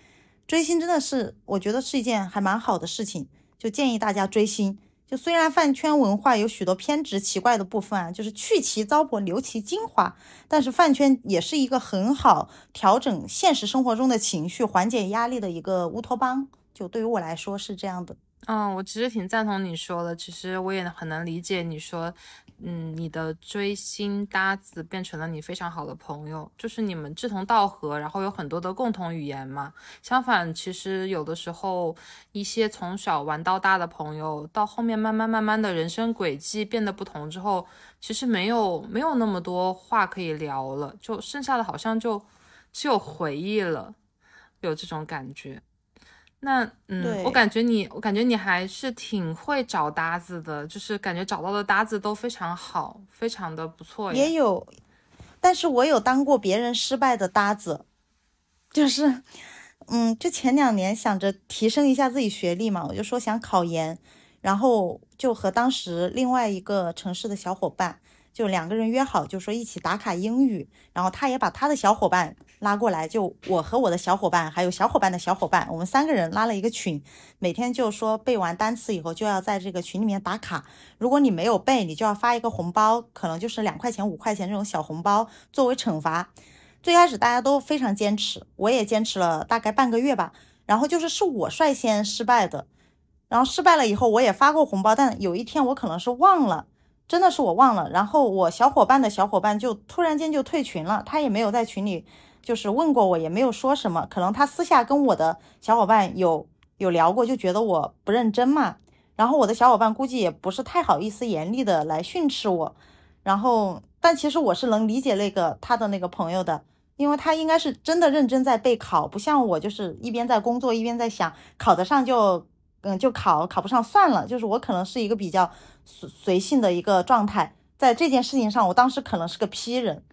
追星真的是我觉得是一件还蛮好的事情。就建议大家追星。就虽然饭圈文化有许多偏执奇怪的部分啊，就是去其糟粕，留其精华，但是饭圈也是一个很好调整现实生活中的情绪、缓解压力的一个乌托邦。就对于我来说是这样的。嗯，我其实挺赞同你说的。其实我也很能理解你说。嗯，你的追星搭子变成了你非常好的朋友，就是你们志同道合，然后有很多的共同语言嘛。相反，其实有的时候一些从小玩到大的朋友，到后面慢慢慢慢的人生轨迹变得不同之后，其实没有没有那么多话可以聊了，就剩下的好像就只有回忆了，有这种感觉。那嗯，我感觉你，我感觉你还是挺会找搭子的，就是感觉找到的搭子都非常好，非常的不错。也有，但是我有当过别人失败的搭子，就是，嗯，就前两年想着提升一下自己学历嘛，我就说想考研，然后就和当时另外一个城市的小伙伴。就两个人约好，就说一起打卡英语，然后他也把他的小伙伴拉过来，就我和我的小伙伴，还有小伙伴的小伙伴，我们三个人拉了一个群，每天就说背完单词以后就要在这个群里面打卡，如果你没有背，你就要发一个红包，可能就是两块钱、五块钱这种小红包作为惩罚。最开始大家都非常坚持，我也坚持了大概半个月吧，然后就是是我率先失败的，然后失败了以后我也发过红包，但有一天我可能是忘了。真的是我忘了，然后我小伙伴的小伙伴就突然间就退群了，他也没有在群里就是问过我，也没有说什么，可能他私下跟我的小伙伴有有聊过，就觉得我不认真嘛。然后我的小伙伴估计也不是太好意思严厉的来训斥我，然后但其实我是能理解那个他的那个朋友的，因为他应该是真的认真在备考，不像我就是一边在工作一边在想考得上就。嗯，就考考不上算了，就是我可能是一个比较随随性的一个状态，在这件事情上，我当时可能是个 P 人，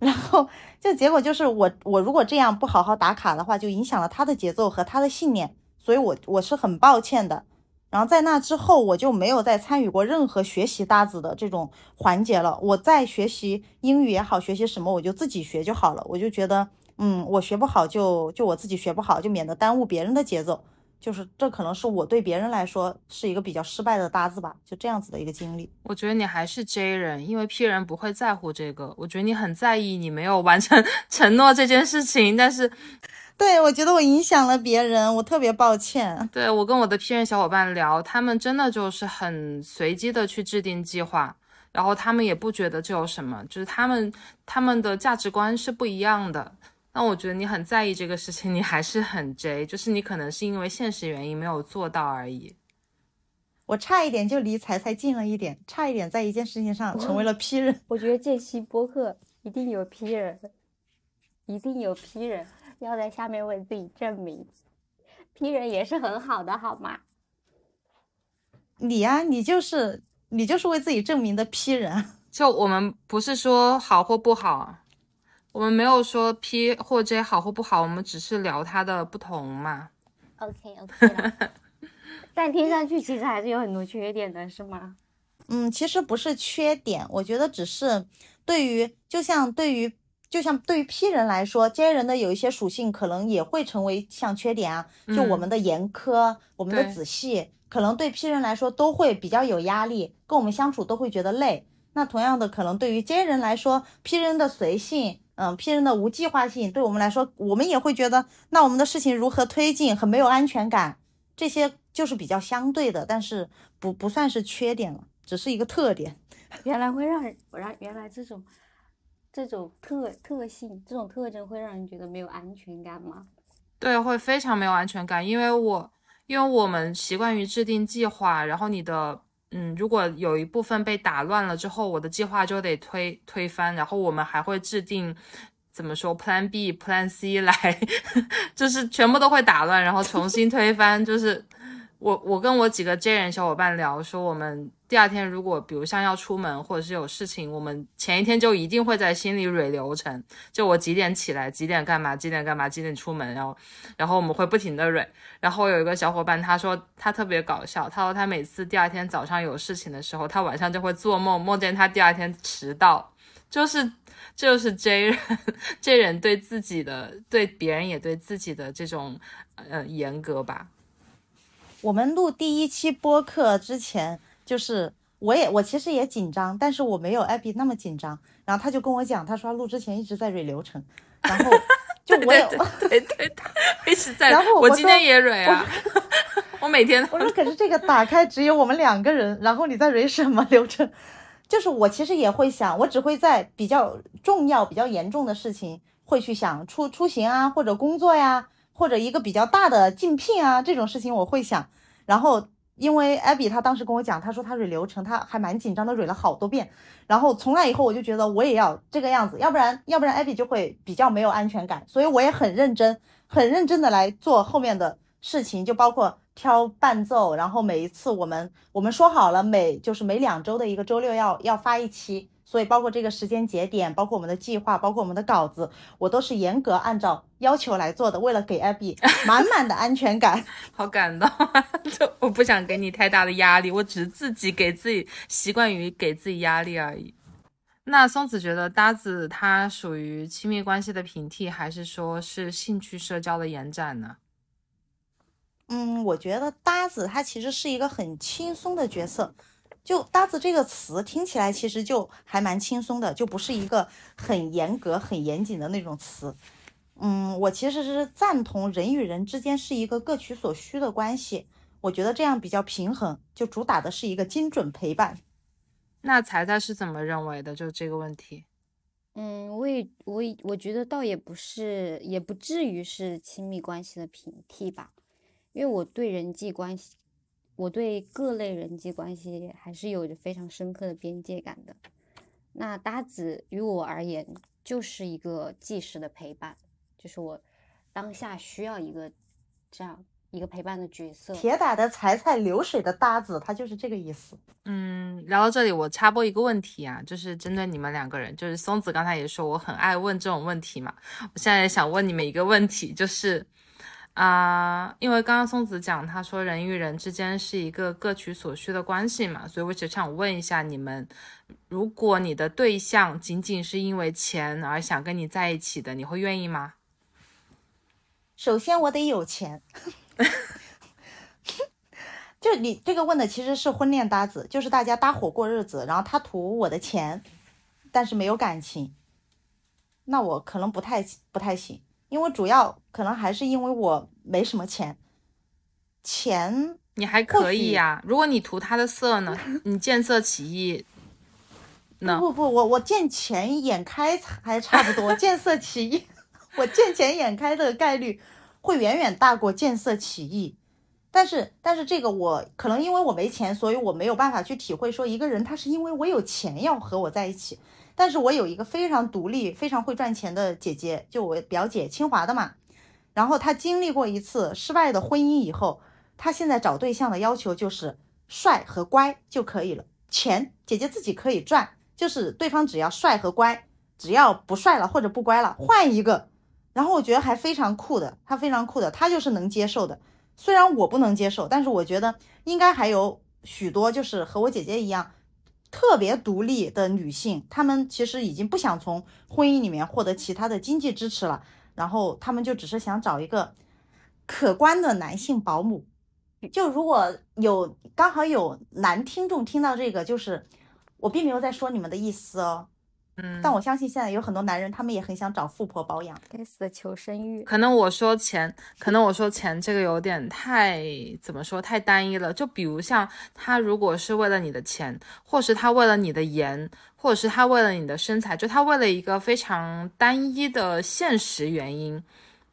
然后就结果就是我我如果这样不好好打卡的话，就影响了他的节奏和他的信念，所以我我是很抱歉的。然后在那之后，我就没有再参与过任何学习搭子的这种环节了。我在学习英语也好，学习什么我就自己学就好了。我就觉得，嗯，我学不好就就我自己学不好，就免得耽误别人的节奏。就是这可能是我对别人来说是一个比较失败的搭子吧，就这样子的一个经历。我觉得你还是 J 人，因为 P 人不会在乎这个。我觉得你很在意你没有完成 承诺这件事情，但是，对我觉得我影响了别人，我特别抱歉。对我跟我的 P 人小伙伴聊，他们真的就是很随机的去制定计划，然后他们也不觉得这有什么，就是他们他们的价值观是不一样的。那我觉得你很在意这个事情，你还是很 J，就是你可能是因为现实原因没有做到而已。我差一点就离财财近了一点，差一点在一件事情上成为了 P 人。我觉得这期播客一定有 P 人，一定有 P 人要在下面为自己证明，P 人也是很好的，好吗？你呀，你就是你就是为自己证明的 P 人。就我们不是说好或不好。我们没有说 P 或 J 好或不好，我们只是聊它的不同嘛。OK OK，但听上去其实还是有很多缺点的，是吗？嗯，其实不是缺点，我觉得只是对于，就像对于，就像对于 P 人来说，J 人的有一些属性可能也会成为像缺点啊，就我们的严苛，我们的仔细，可能对 P 人来说都会比较有压力，跟我们相处都会觉得累。那同样的，可能对于 J 人来说，P 人的随性。嗯，P 人的无计划性对我们来说，我们也会觉得，那我们的事情如何推进很没有安全感，这些就是比较相对的，但是不不算是缺点了，只是一个特点。原来会让人，让原来这种这种特特性，这种特征会让人觉得没有安全感吗？对，会非常没有安全感，因为我因为我们习惯于制定计划，然后你的。嗯，如果有一部分被打乱了之后，我的计划就得推推翻，然后我们还会制定怎么说 Plan B、Plan C 来，就是全部都会打乱，然后重新推翻，就是。我我跟我几个 J 人小伙伴聊，说我们第二天如果比如像要出门或者是有事情，我们前一天就一定会在心里蕊流程，就我几点起来，几点干嘛，几点干嘛，几点出门，然后然后我们会不停的蕊。然后有一个小伙伴他说他特别搞笑，他说他每次第二天早上有事情的时候，他晚上就会做梦，梦见他第二天迟到，就是就是 J 人 J 人对自己的对别人也对自己的这种呃严格吧。我们录第一期播客之前，就是我也我其实也紧张，但是我没有艾比那么紧张。然后他就跟我讲，他说录之前一直在蕊流程，然后 就我也对对，一直在。然后我今天也蕊啊，我每天。我说可是这个打开只有我们两个人，然后你在蕊什么流程？就是我其实也会想，我只会在比较重要、比较严重的事情会去想出出行啊，或者工作呀。或者一个比较大的竞聘啊，这种事情我会想。然后因为艾比他当时跟我讲，他说他蕊流程，他还蛮紧张的，蕊了好多遍。然后从那以后我就觉得我也要这个样子，要不然要不然艾比就会比较没有安全感。所以我也很认真，很认真的来做后面的事情，就包括挑伴奏。然后每一次我们我们说好了，每就是每两周的一个周六要要发一期。所以，包括这个时间节点，包括我们的计划，包括我们的稿子，我都是严格按照要求来做的。为了给艾比 满满的安全感，好感动。就我不想给你太大的压力，我只是自己给自己习惯于给自己压力而已。那松子觉得搭子他属于亲密关系的平替，还是说是兴趣社交的延展呢？嗯，我觉得搭子他其实是一个很轻松的角色。就搭子这个词听起来其实就还蛮轻松的，就不是一个很严格、很严谨的那种词。嗯，我其实是赞同人与人之间是一个各取所需的关系，我觉得这样比较平衡，就主打的是一个精准陪伴。那财财是怎么认为的？就这个问题？嗯，我也我也我觉得倒也不是，也不至于是亲密关系的平替吧，因为我对人际关系。我对各类人际关系还是有着非常深刻的边界感的。那搭子于我而言就是一个即时的陪伴，就是我当下需要一个这样一个陪伴的角色。铁打的财财流水的搭子，他就是这个意思。嗯，聊到这里，我插播一个问题啊，就是针对你们两个人，就是松子刚才也说我很爱问这种问题嘛，我现在想问你们一个问题，就是。啊，因为刚刚松子讲，他说人与人之间是一个各取所需的关系嘛，所以我只想问一下你们，如果你的对象仅仅是因为钱而想跟你在一起的，你会愿意吗？首先我得有钱，就你这个问的其实是婚恋搭子，就是大家搭伙过日子，然后他图我的钱，但是没有感情，那我可能不太不太行，因为主要可能还是因为我没什么钱，钱你还可以呀、如果你图他的色呢，你见色起意呢？不不，我我见钱眼开还差不多，见色起意，我见钱眼开的概率会远远大过见色起意。但是但是这个我可能因为我没钱，所以我没有办法去体会说一个人他是因为我有钱要和我在一起。但是我有一个非常独立、非常会赚钱的姐姐，就我表姐，清华的嘛。然后她经历过一次失败的婚姻以后，她现在找对象的要求就是帅和乖就可以了，钱姐姐自己可以赚，就是对方只要帅和乖，只要不帅了或者不乖了，换一个。然后我觉得还非常酷的，她非常酷的，她就是能接受的。虽然我不能接受，但是我觉得应该还有许多就是和我姐姐一样特别独立的女性，她们其实已经不想从婚姻里面获得其他的经济支持了，然后她们就只是想找一个可观的男性保姆。就如果有刚好有男听众听到这个，就是我并没有在说你们的意思哦，嗯，但我相信现在有很多男人，他们也很想找富婆保养。该死的求生欲。可能我说钱，可能我说钱这个有点太怎么说太单一了。就比如像他如果是为了你的钱，或是他为了你的颜，或者是他为了你的身材，就他为了一个非常单一的现实原因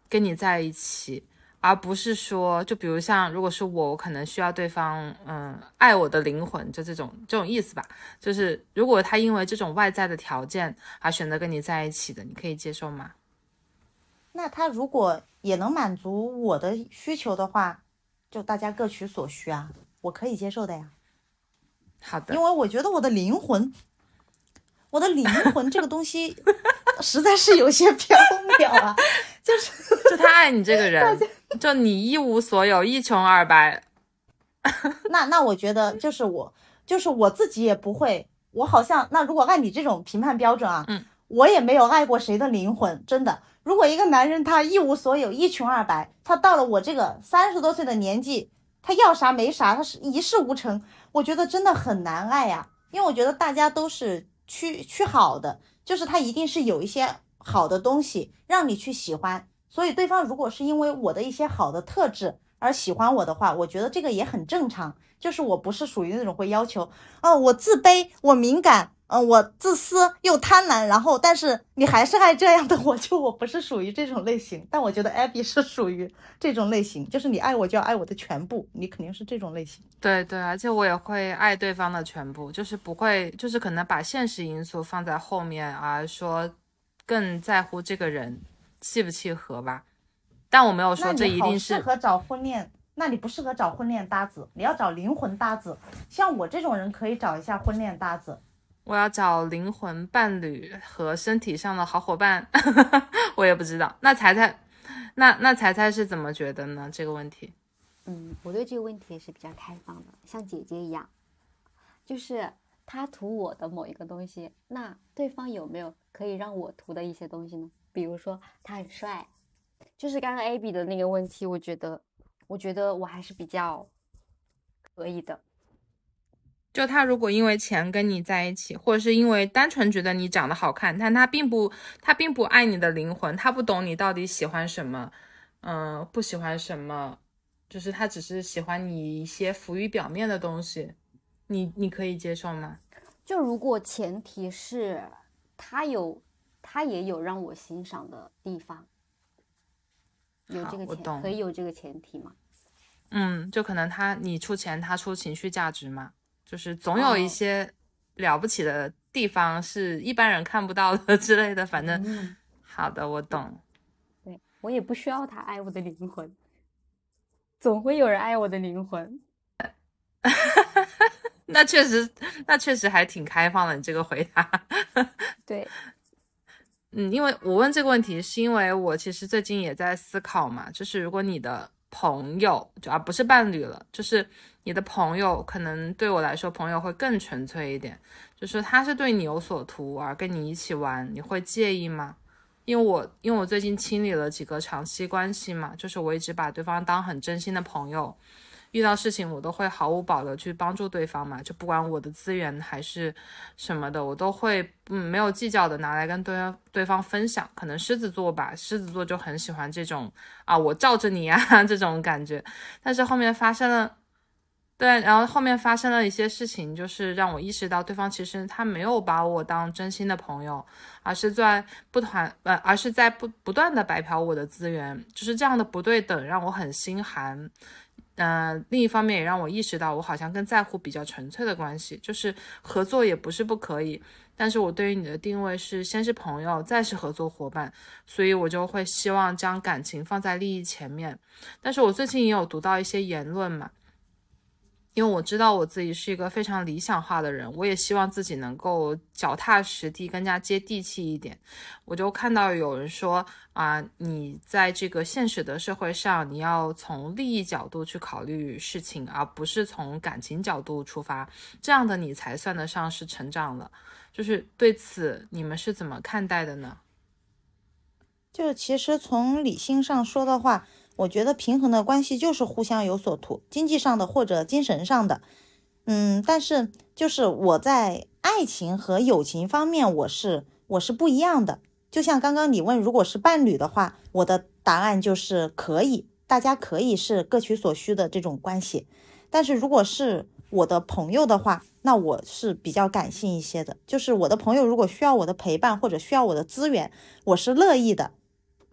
跟你在一起，而不是说，就比如像如果是我，我可能需要对方，嗯，爱我的灵魂，就这种这种意思吧。就是如果他因为这种外在的条件而选择跟你在一起的，你可以接受吗？那他如果也能满足我的需求的话，就大家各取所需啊，我可以接受的呀。好的因，为我觉得我的灵魂，我的灵魂这个东西 实在是有些缥缈啊，就是就他爱你这个人，就你一无所有，一穷二白。那那我觉得就是我就是我自己也不会，我好像那如果按你这种评判标准啊，嗯，我也没有爱过谁的灵魂，真的。如果一个男人他一无所有，一穷二白，他到了我这个三十多岁的年纪，他要啥没啥，他是一事无成，我觉得真的很难爱呀、因为我觉得大家都是趋趋好的，就是他一定是有一些好的东西让你去喜欢，所以对方如果是因为我的一些好的特质而喜欢我的话，我觉得这个也很正常。就是我不是属于那种会要求，哦，我自卑，我敏感，嗯、我自私又贪婪，然后但是你还是爱这样的我，就我不是属于这种类型。但我觉得 Abby 是属于这种类型，就是你爱我就要爱我的全部，你肯定是这种类型。对对，而且我也会爱对方的全部，就是不会，就是可能把现实因素放在后面，而说更在乎这个人契不契合吧。但我没有说这一定是适合找婚恋，那你不适合找婚恋搭子，你要找灵魂搭子。像我这种人可以找一下婚恋搭子。我要找灵魂伴侣和身体上的好伙伴，我也不知道。那彩彩，那那彩彩是怎么觉得呢？这个问题，嗯，我对这个问题也是比较开放的，像姐姐一样，就是他图我的某一个东西，那对方有没有可以让我图的一些东西呢？比如说他很帅，就是刚刚 AB 的那个问题，我觉得，我觉得我还是比较可以的。就他如果因为钱跟你在一起，或者是因为单纯觉得你长得好看，但他并不他并不爱你的灵魂，他不懂你到底喜欢什么，嗯、不喜欢什么，就是他只是喜欢你一些浮于表面的东西，你你可以接受吗？就如果前提是他有，他也有让我欣赏的地方，有这个前可以有这个前提吗？嗯，就可能他你出钱，他出情绪价值嘛，就是总有一哦些了不起的地方是一般人看不到的 之类的，反正、嗯，好的，我懂。对我也不需要他爱我的灵魂，总会有人爱我的灵魂。那确实，那确实还挺开放的，你这个回答。对，嗯，因为我问这个问题，是因为我其实最近也在思考嘛，就是如果你的朋友，就而不是伴侣了，就是你的朋友，可能对我来说，朋友会更纯粹一点，就是他是对你有所图而跟你一起玩，你会介意吗？因为我因为我最近清理了几个长期关系嘛，就是我一直把对方当很真心的朋友，遇到事情我都会毫无保留去帮助对方嘛，就不管我的资源还是什么的，我都会嗯没有计较的拿来跟对方对方分享。可能狮子座吧，狮子座就很喜欢这种啊，我罩着你啊 这种感觉。但是后面发生了。对，然后后面发生了一些事情，就是让我意识到对方其实他没有把我当真心的朋友，而是在不团呃，而是在不不断的白嫖我的资源，就是这样的不对等让我很心寒。嗯，另一方面也让我意识到我好像更在乎比较纯粹的关系，就是合作也不是不可以，但是我对于你的定位是先是朋友，再是合作伙伴，所以我就会希望将感情放在利益前面。但是我最近也有读到一些言论嘛。因为我知道我自己是一个非常理想化的人，我也希望自己能够脚踏实地，更加接地气一点。我就看到有人说啊，你在这个现实的社会上，你要从利益角度去考虑事情，而不是从感情角度出发，这样的你才算得上是成长了。就是对此，你们是怎么看待的呢？就其实从理性上说的话。我觉得平衡的关系就是互相有所图，经济上的或者精神上的，嗯，但是就是我在爱情和友情方面，我是我是不一样的。就像刚刚你问，如果是伴侣的话，我的答案就是可以，大家可以是各取所需的这种关系。但是如果是我的朋友的话，那我是比较感性一些的，就是我的朋友如果需要我的陪伴或者需要我的资源，我是乐意的。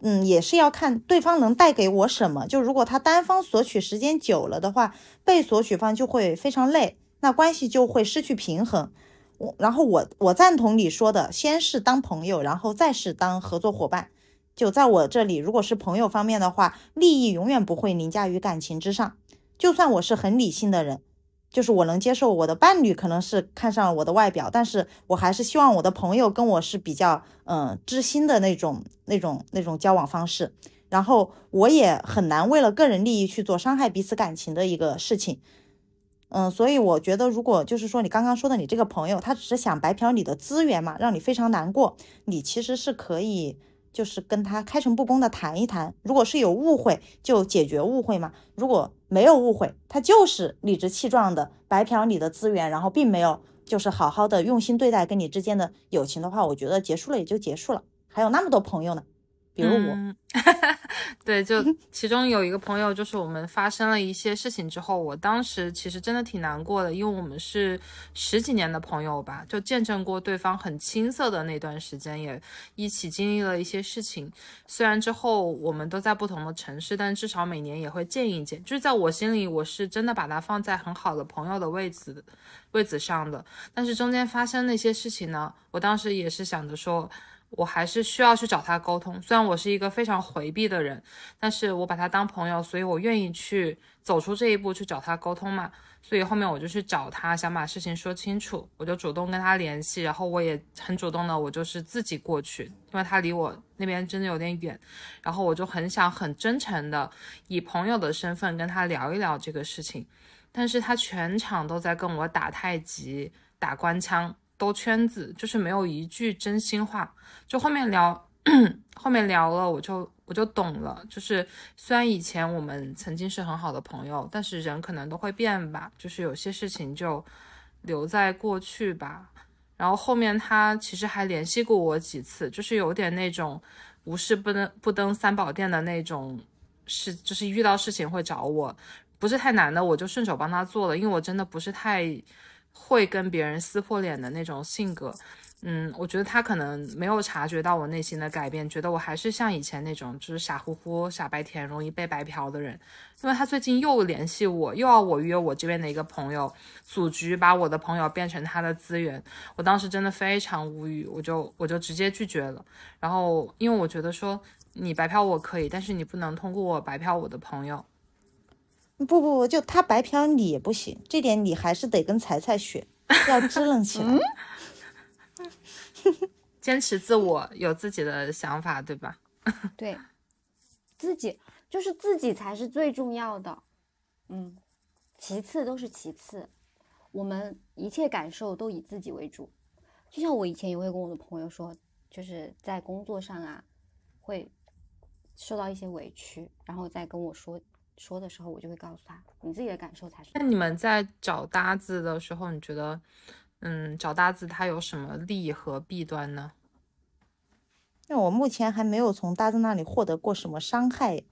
嗯，也是要看对方能带给我什么。就如果他单方索取时间久了的话，被索取方就会非常累，那关系就会失去平衡。我然后我我赞同你说的，先是当朋友，然后再是当合作伙伴。就在我这里，如果是朋友方面的话，利益永远不会凌驾于感情之上。就算我是很理性的人。就是我能接受我的伴侣可能是看上我的外表，但是我还是希望我的朋友跟我是比较嗯知心的那种那种那种交往方式。然后我也很难为了个人利益去做伤害彼此感情的一个事情。嗯，所以我觉得如果就是说你刚刚说的你这个朋友，他只是想白嫖你的资源嘛，让你非常难过，你其实是可以。就是跟他开诚布公的谈一谈，如果是有误会，就解决误会嘛；如果没有误会，他就是理直气壮的白嫖你的资源，然后并没有就是好好的用心对待跟你之间的友情的话，我觉得结束了也就结束了。还有那么多朋友呢。比如我，对，就 其中有一个朋友，就是我们发生了一些事情之后，我当时其实真的挺难过的，因为我们是十几年的朋友吧，就见证过对方很青涩的那段时间，也一起经历了一些事情。虽然之后我们都在不同的城市，但至少每年也会见一见。就是在我心里，我是真的把他放在很好的朋友的位置位置上的。但是中间发生那些事情呢，我当时也是想着说。我还是需要去找他沟通，虽然我是一个非常回避的人，但是我把他当朋友，所以我愿意去走出这一步去找他沟通嘛。所以后面我就去找他，想把事情说清楚，我就主动跟他联系，然后我也很主动的，我就是自己过去，因为他离我那边真的有点远，然后我就很想很真诚的以朋友的身份跟他聊一聊这个事情，但是他全场都在跟我打太极、打官腔。兜圈子就是没有一句真心话，就后面聊，后面聊了，我就我就懂了。就是虽然以前我们曾经是很好的朋友，但是人可能都会变吧，就是有些事情就留在过去吧。然后后面他其实还联系过我几次，就是有点那种无事不登不登三宝殿的那种事，就是遇到事情会找我，不是太难的，我就顺手帮他做了，因为我真的不是太。会跟别人撕破脸的那种性格，嗯，我觉得他可能没有察觉到我内心的改变，觉得我还是像以前那种就是傻乎乎、傻白甜、容易被白嫖的人。因为他最近又联系我，又要我约我这边的一个朋友组局，把我的朋友变成他的资源。我当时真的非常无语，我就我就直接拒绝了。然后因为我觉得说你白嫖我可以，但是你不能通过我白嫖我的朋友。不不不，就他白嫖你也不行，这点你还是得跟彩彩学，要支棱起来。坚持自我，有自己的想法，对吧？对，自己就是自己才是最重要的，嗯，其次都是其次，我们一切感受都以自己为主。就像我以前也会跟我的朋友说，就是在工作上啊，会受到一些委屈，然后再跟我说。说的时候，我就会告诉他，你自己的感受才是。那你们在找搭子的时候，你觉得，嗯，找搭子它有什么利和弊端呢？那我目前还没有从搭子那里获得过什么伤害。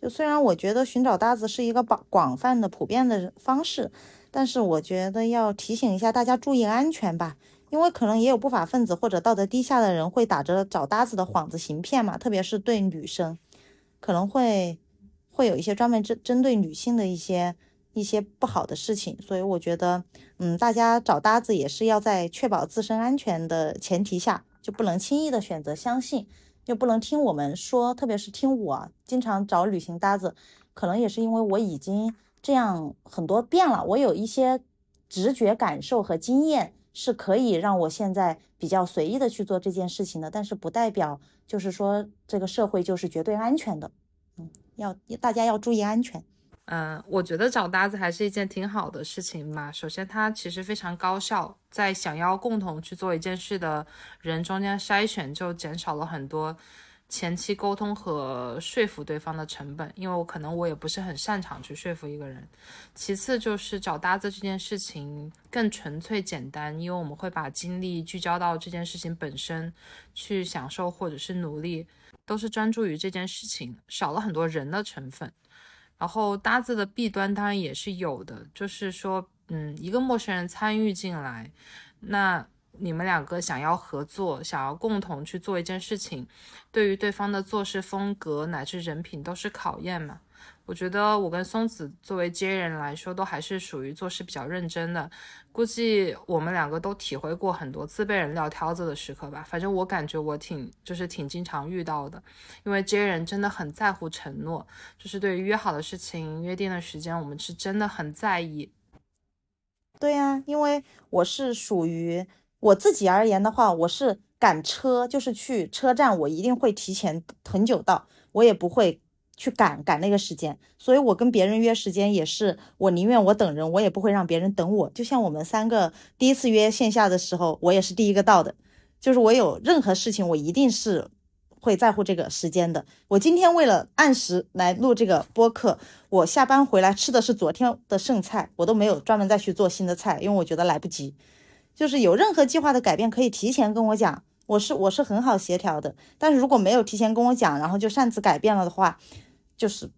就虽然我觉得寻找搭子是一个广广泛的、普遍的方式，但是我觉得要提醒一下大家注意安全吧，因为可能也有不法分子或者道德低下的人会打着找搭子的幌子行骗嘛，特别是对女生，可能会会有一些专门针针对女性的一些一些不好的事情，所以我觉得，嗯，大家找搭子也是要在确保自身安全的前提下，就不能轻易的选择相信。又不能听我们说，特别是听我经常找旅行搭子，可能也是因为我已经这样很多遍了，我有一些直觉感受和经验是可以让我现在比较随意的去做这件事情的，但是不代表就是说这个社会就是绝对安全的，嗯，要大家要注意安全。嗯，我觉得找搭子还是一件挺好的事情吧。首先，它其实非常高效，在想要共同去做一件事的人中间筛选，就减少了很多前期沟通和说服对方的成本。因为我可能我也不是很擅长去说服一个人。其次就是找搭子这件事情更纯粹简单，因为我们会把精力聚焦到这件事情本身，去享受或者是努力，都是专注于这件事情，少了很多人的成分。然后搭子的弊端当然也是有的，就是说，嗯，一个陌生人参与进来，那你们两个想要合作，想要共同去做一件事情，对于对方的做事风格乃至人品都是考验嘛。我觉得我跟松子作为接人来说，都还是属于做事比较认真的。估计我们两个都体会过很多次被人撂挑子的时刻吧。反正我感觉我挺就是挺经常遇到的，因为接人真的很在乎承诺，就是对于约好的事情、约定的时间，我们是真的很在意。对呀，因为我是属于我自己而言的话，我是赶车，就是去车站，我一定会提前很久到，我也不会。去赶赶那个时间，所以我跟别人约时间也是，我宁愿我等人，我也不会让别人等我。就像我们三个第一次约线下的时候，我也是第一个到的，就是我有任何事情，我一定是会在乎这个时间的。我今天为了按时来录这个播客，我下班回来吃的是昨天的剩菜，我都没有专门再去做新的菜，因为我觉得来不及。就是有任何计划的改变，可以提前跟我讲，我是我是很好协调的。但是如果没有提前跟我讲，然后就擅自改变了的话，就是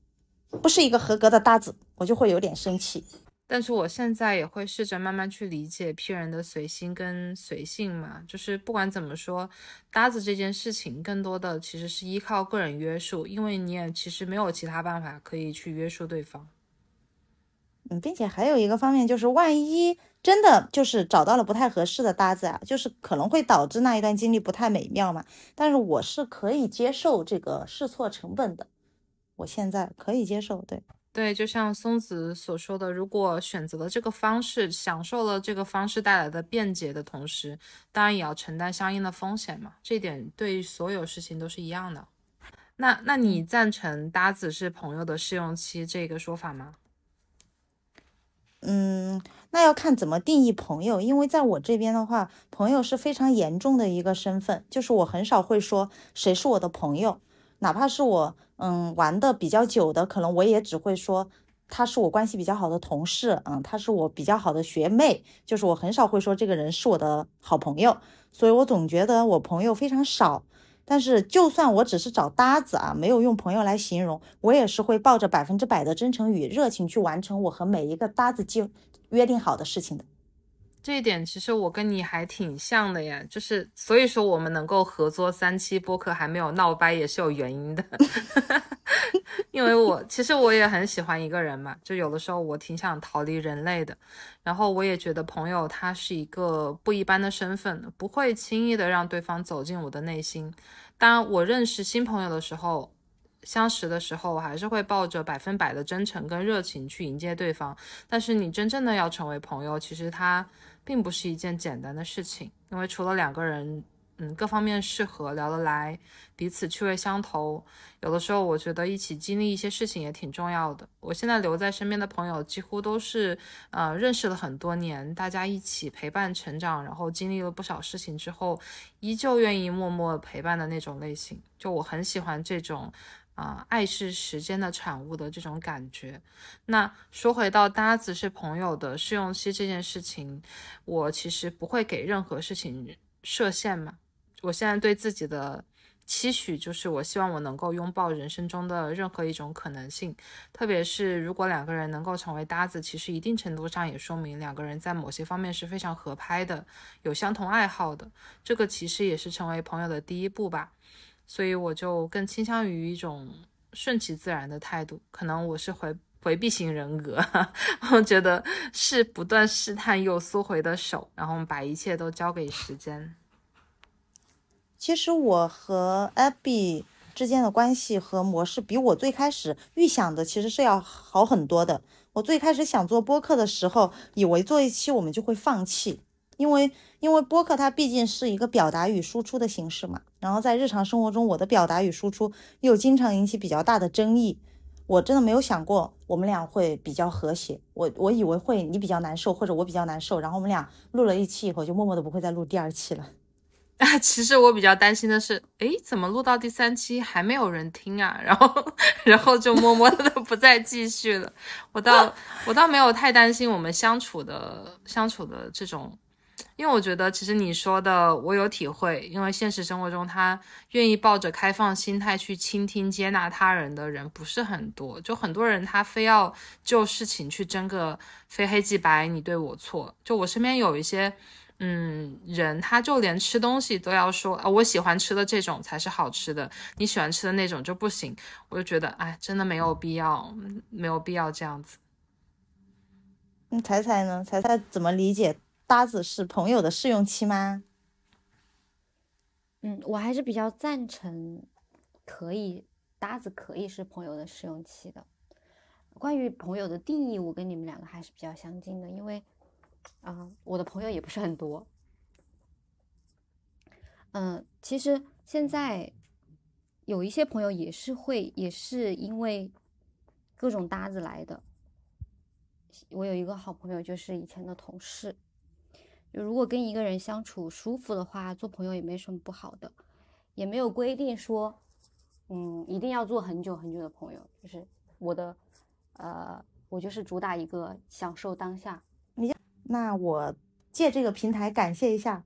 不是一个合格的搭子，我就会有点生气。但是我现在也会试着慢慢去理解 P 人的随心跟随性嘛。就是不管怎么说，搭子这件事情更多的其实是依靠个人约束，因为你也其实没有其他办法可以去约束对方。嗯，并且还有一个方面就是，万一真的就是找到了不太合适的搭子啊，就是可能会导致那一段经历不太美妙嘛。但是我是可以接受这个试错成本的。我现在可以接受，对对，就像松子所说的，如果选择了这个方式，享受了这个方式带来的便捷的同时，当然也要承担相应的风险嘛。这点对所有事情都是一样的。那那你赞成搭子是朋友的试用期这个说法吗？嗯，那要看怎么定义朋友，因为在我这边的话，朋友是非常严重的一个身份，就是我很少会说谁是我的朋友。哪怕是我，嗯，玩的比较久的，可能我也只会说他是我关系比较好的同事，嗯，他是我比较好的学妹，就是我很少会说这个人是我的好朋友，所以我总觉得我朋友非常少。但是就算我只是找搭子啊，没有用朋友来形容，我也是会抱着百分之百的真诚与热情去完成我和每一个搭子就约定好的事情的。这一点其实我跟你还挺像的呀，就是所以说我们能够合作三期播客还没有闹掰也是有原因的，因为我其实我也很喜欢一个人嘛，就有的时候我挺想逃离人类的，然后我也觉得朋友他是一个不一般的身份，不会轻易的让对方走进我的内心。当我认识新朋友的时候，相识的时候，我还是会抱着百分百的真诚跟热情去迎接对方。但是你真正的要成为朋友，其实他。并不是一件简单的事情，因为除了两个人，嗯，各方面适合、聊得来，彼此趣味相投，有的时候我觉得一起经历一些事情也挺重要的。我现在留在身边的朋友，几乎都是，呃，认识了很多年，大家一起陪伴成长，然后经历了不少事情之后，依旧愿意默默陪伴的那种类型。就我很喜欢这种，啊，爱是时间的产物的这种感觉。那说回到搭子是朋友的试用期这件事情，我其实不会给任何事情设限嘛。我现在对自己的。期许就是，我希望我能够拥抱人生中的任何一种可能性，特别是如果两个人能够成为搭子，其实一定程度上也说明两个人在某些方面是非常合拍的，有相同爱好的。这个其实也是成为朋友的第一步吧。所以我就更倾向于一种顺其自然的态度。可能我是回回避型人格，我觉得是不断试探又缩回的手，然后把一切都交给时间。其实我和 Abby 之间的关系和模式，比我最开始预想的其实是要好很多的。我最开始想做播客的时候，以为做一期我们就会放弃，因为因为播客它毕竟是一个表达与输出的形式嘛。然后在日常生活中，我的表达与输出又经常引起比较大的争议。我真的没有想过我们俩会比较和谐。我我以为会你比较难受，或者我比较难受，然后我们俩录了一期以后，就默默的不会再录第二期了。啊，其实我比较担心的是，诶，怎么录到第三期还没有人听啊？然后，然后就默默的不再继续了。我倒，我倒没有太担心我们相处的相处的这种，因为我觉得其实你说的我有体会，因为现实生活中他愿意抱着开放心态去倾听接纳他人的人不是很多，就很多人他非要就事情去争个非黑即白，你对我错。就我身边有一些。嗯，人他就连吃东西都要说啊，我喜欢吃的这种才是好吃的，你喜欢吃的那种就不行。我就觉得，哎，真的没有必要，没有必要这样子。嗯，彩彩呢？彩彩怎么理解搭子是朋友的试用期吗？嗯，我还是比较赞成，可以搭子可以是朋友的试用期的。关于朋友的定义，我跟你们两个还是比较相近的，因为。啊，我的朋友也不是很多。嗯，其实现在有一些朋友也是会，也是因为各种搭子来的。我有一个好朋友，就是以前的同事。就如果跟一个人相处舒服的话，做朋友也没什么不好的，也没有规定说，嗯，一定要做很久很久的朋友。就是我的，呃，我就是主打一个享受当下。你那我借这个平台感谢一下，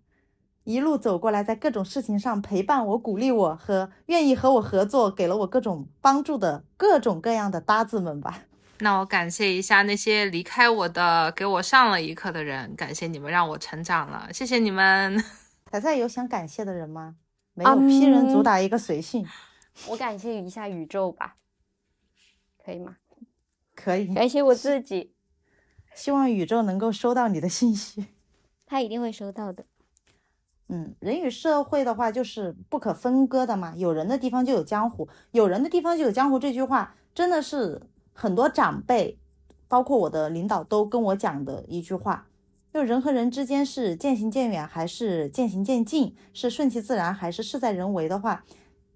一路走过来，在各种事情上陪伴我、鼓励我和愿意和我合作、给了我各种帮助的各种各样的搭子们吧。那我感谢一下那些离开我的、给我上了一课的人，感谢你们让我成长了，谢谢你们。彩彩有想感谢的人吗？没有，批人主打一个随性。我感谢一下宇宙吧，可以吗？可以。感谢我自己。希望宇宙能够收到你的信息，他一定会收到的。嗯，人与社会的话就是不可分割的嘛，有人的地方就有江湖，有人的地方就有江湖。这句话真的是很多长辈，包括我的领导都跟我讲的一句话。就人和人之间是渐行渐远还是渐行渐近，是顺其自然还是事在人为的话，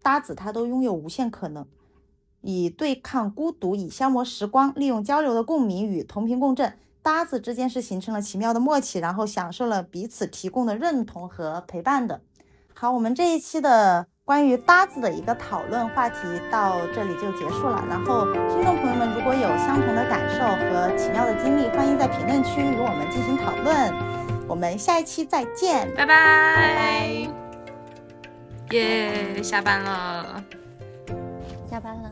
搭子他都拥有无限可能。以对抗孤独，以消磨时光，利用交流的共鸣与同频共振。搭子之间是形成了奇妙的默契，然后享受了彼此提供的认同和陪伴的。好，我们这一期的关于搭子的一个讨论话题到这里就结束了。然后，听众朋友们如果有相同的感受和奇妙的经历，欢迎在评论区与我们进行讨论。我们下一期再见，拜拜。耶，下班了，下班了。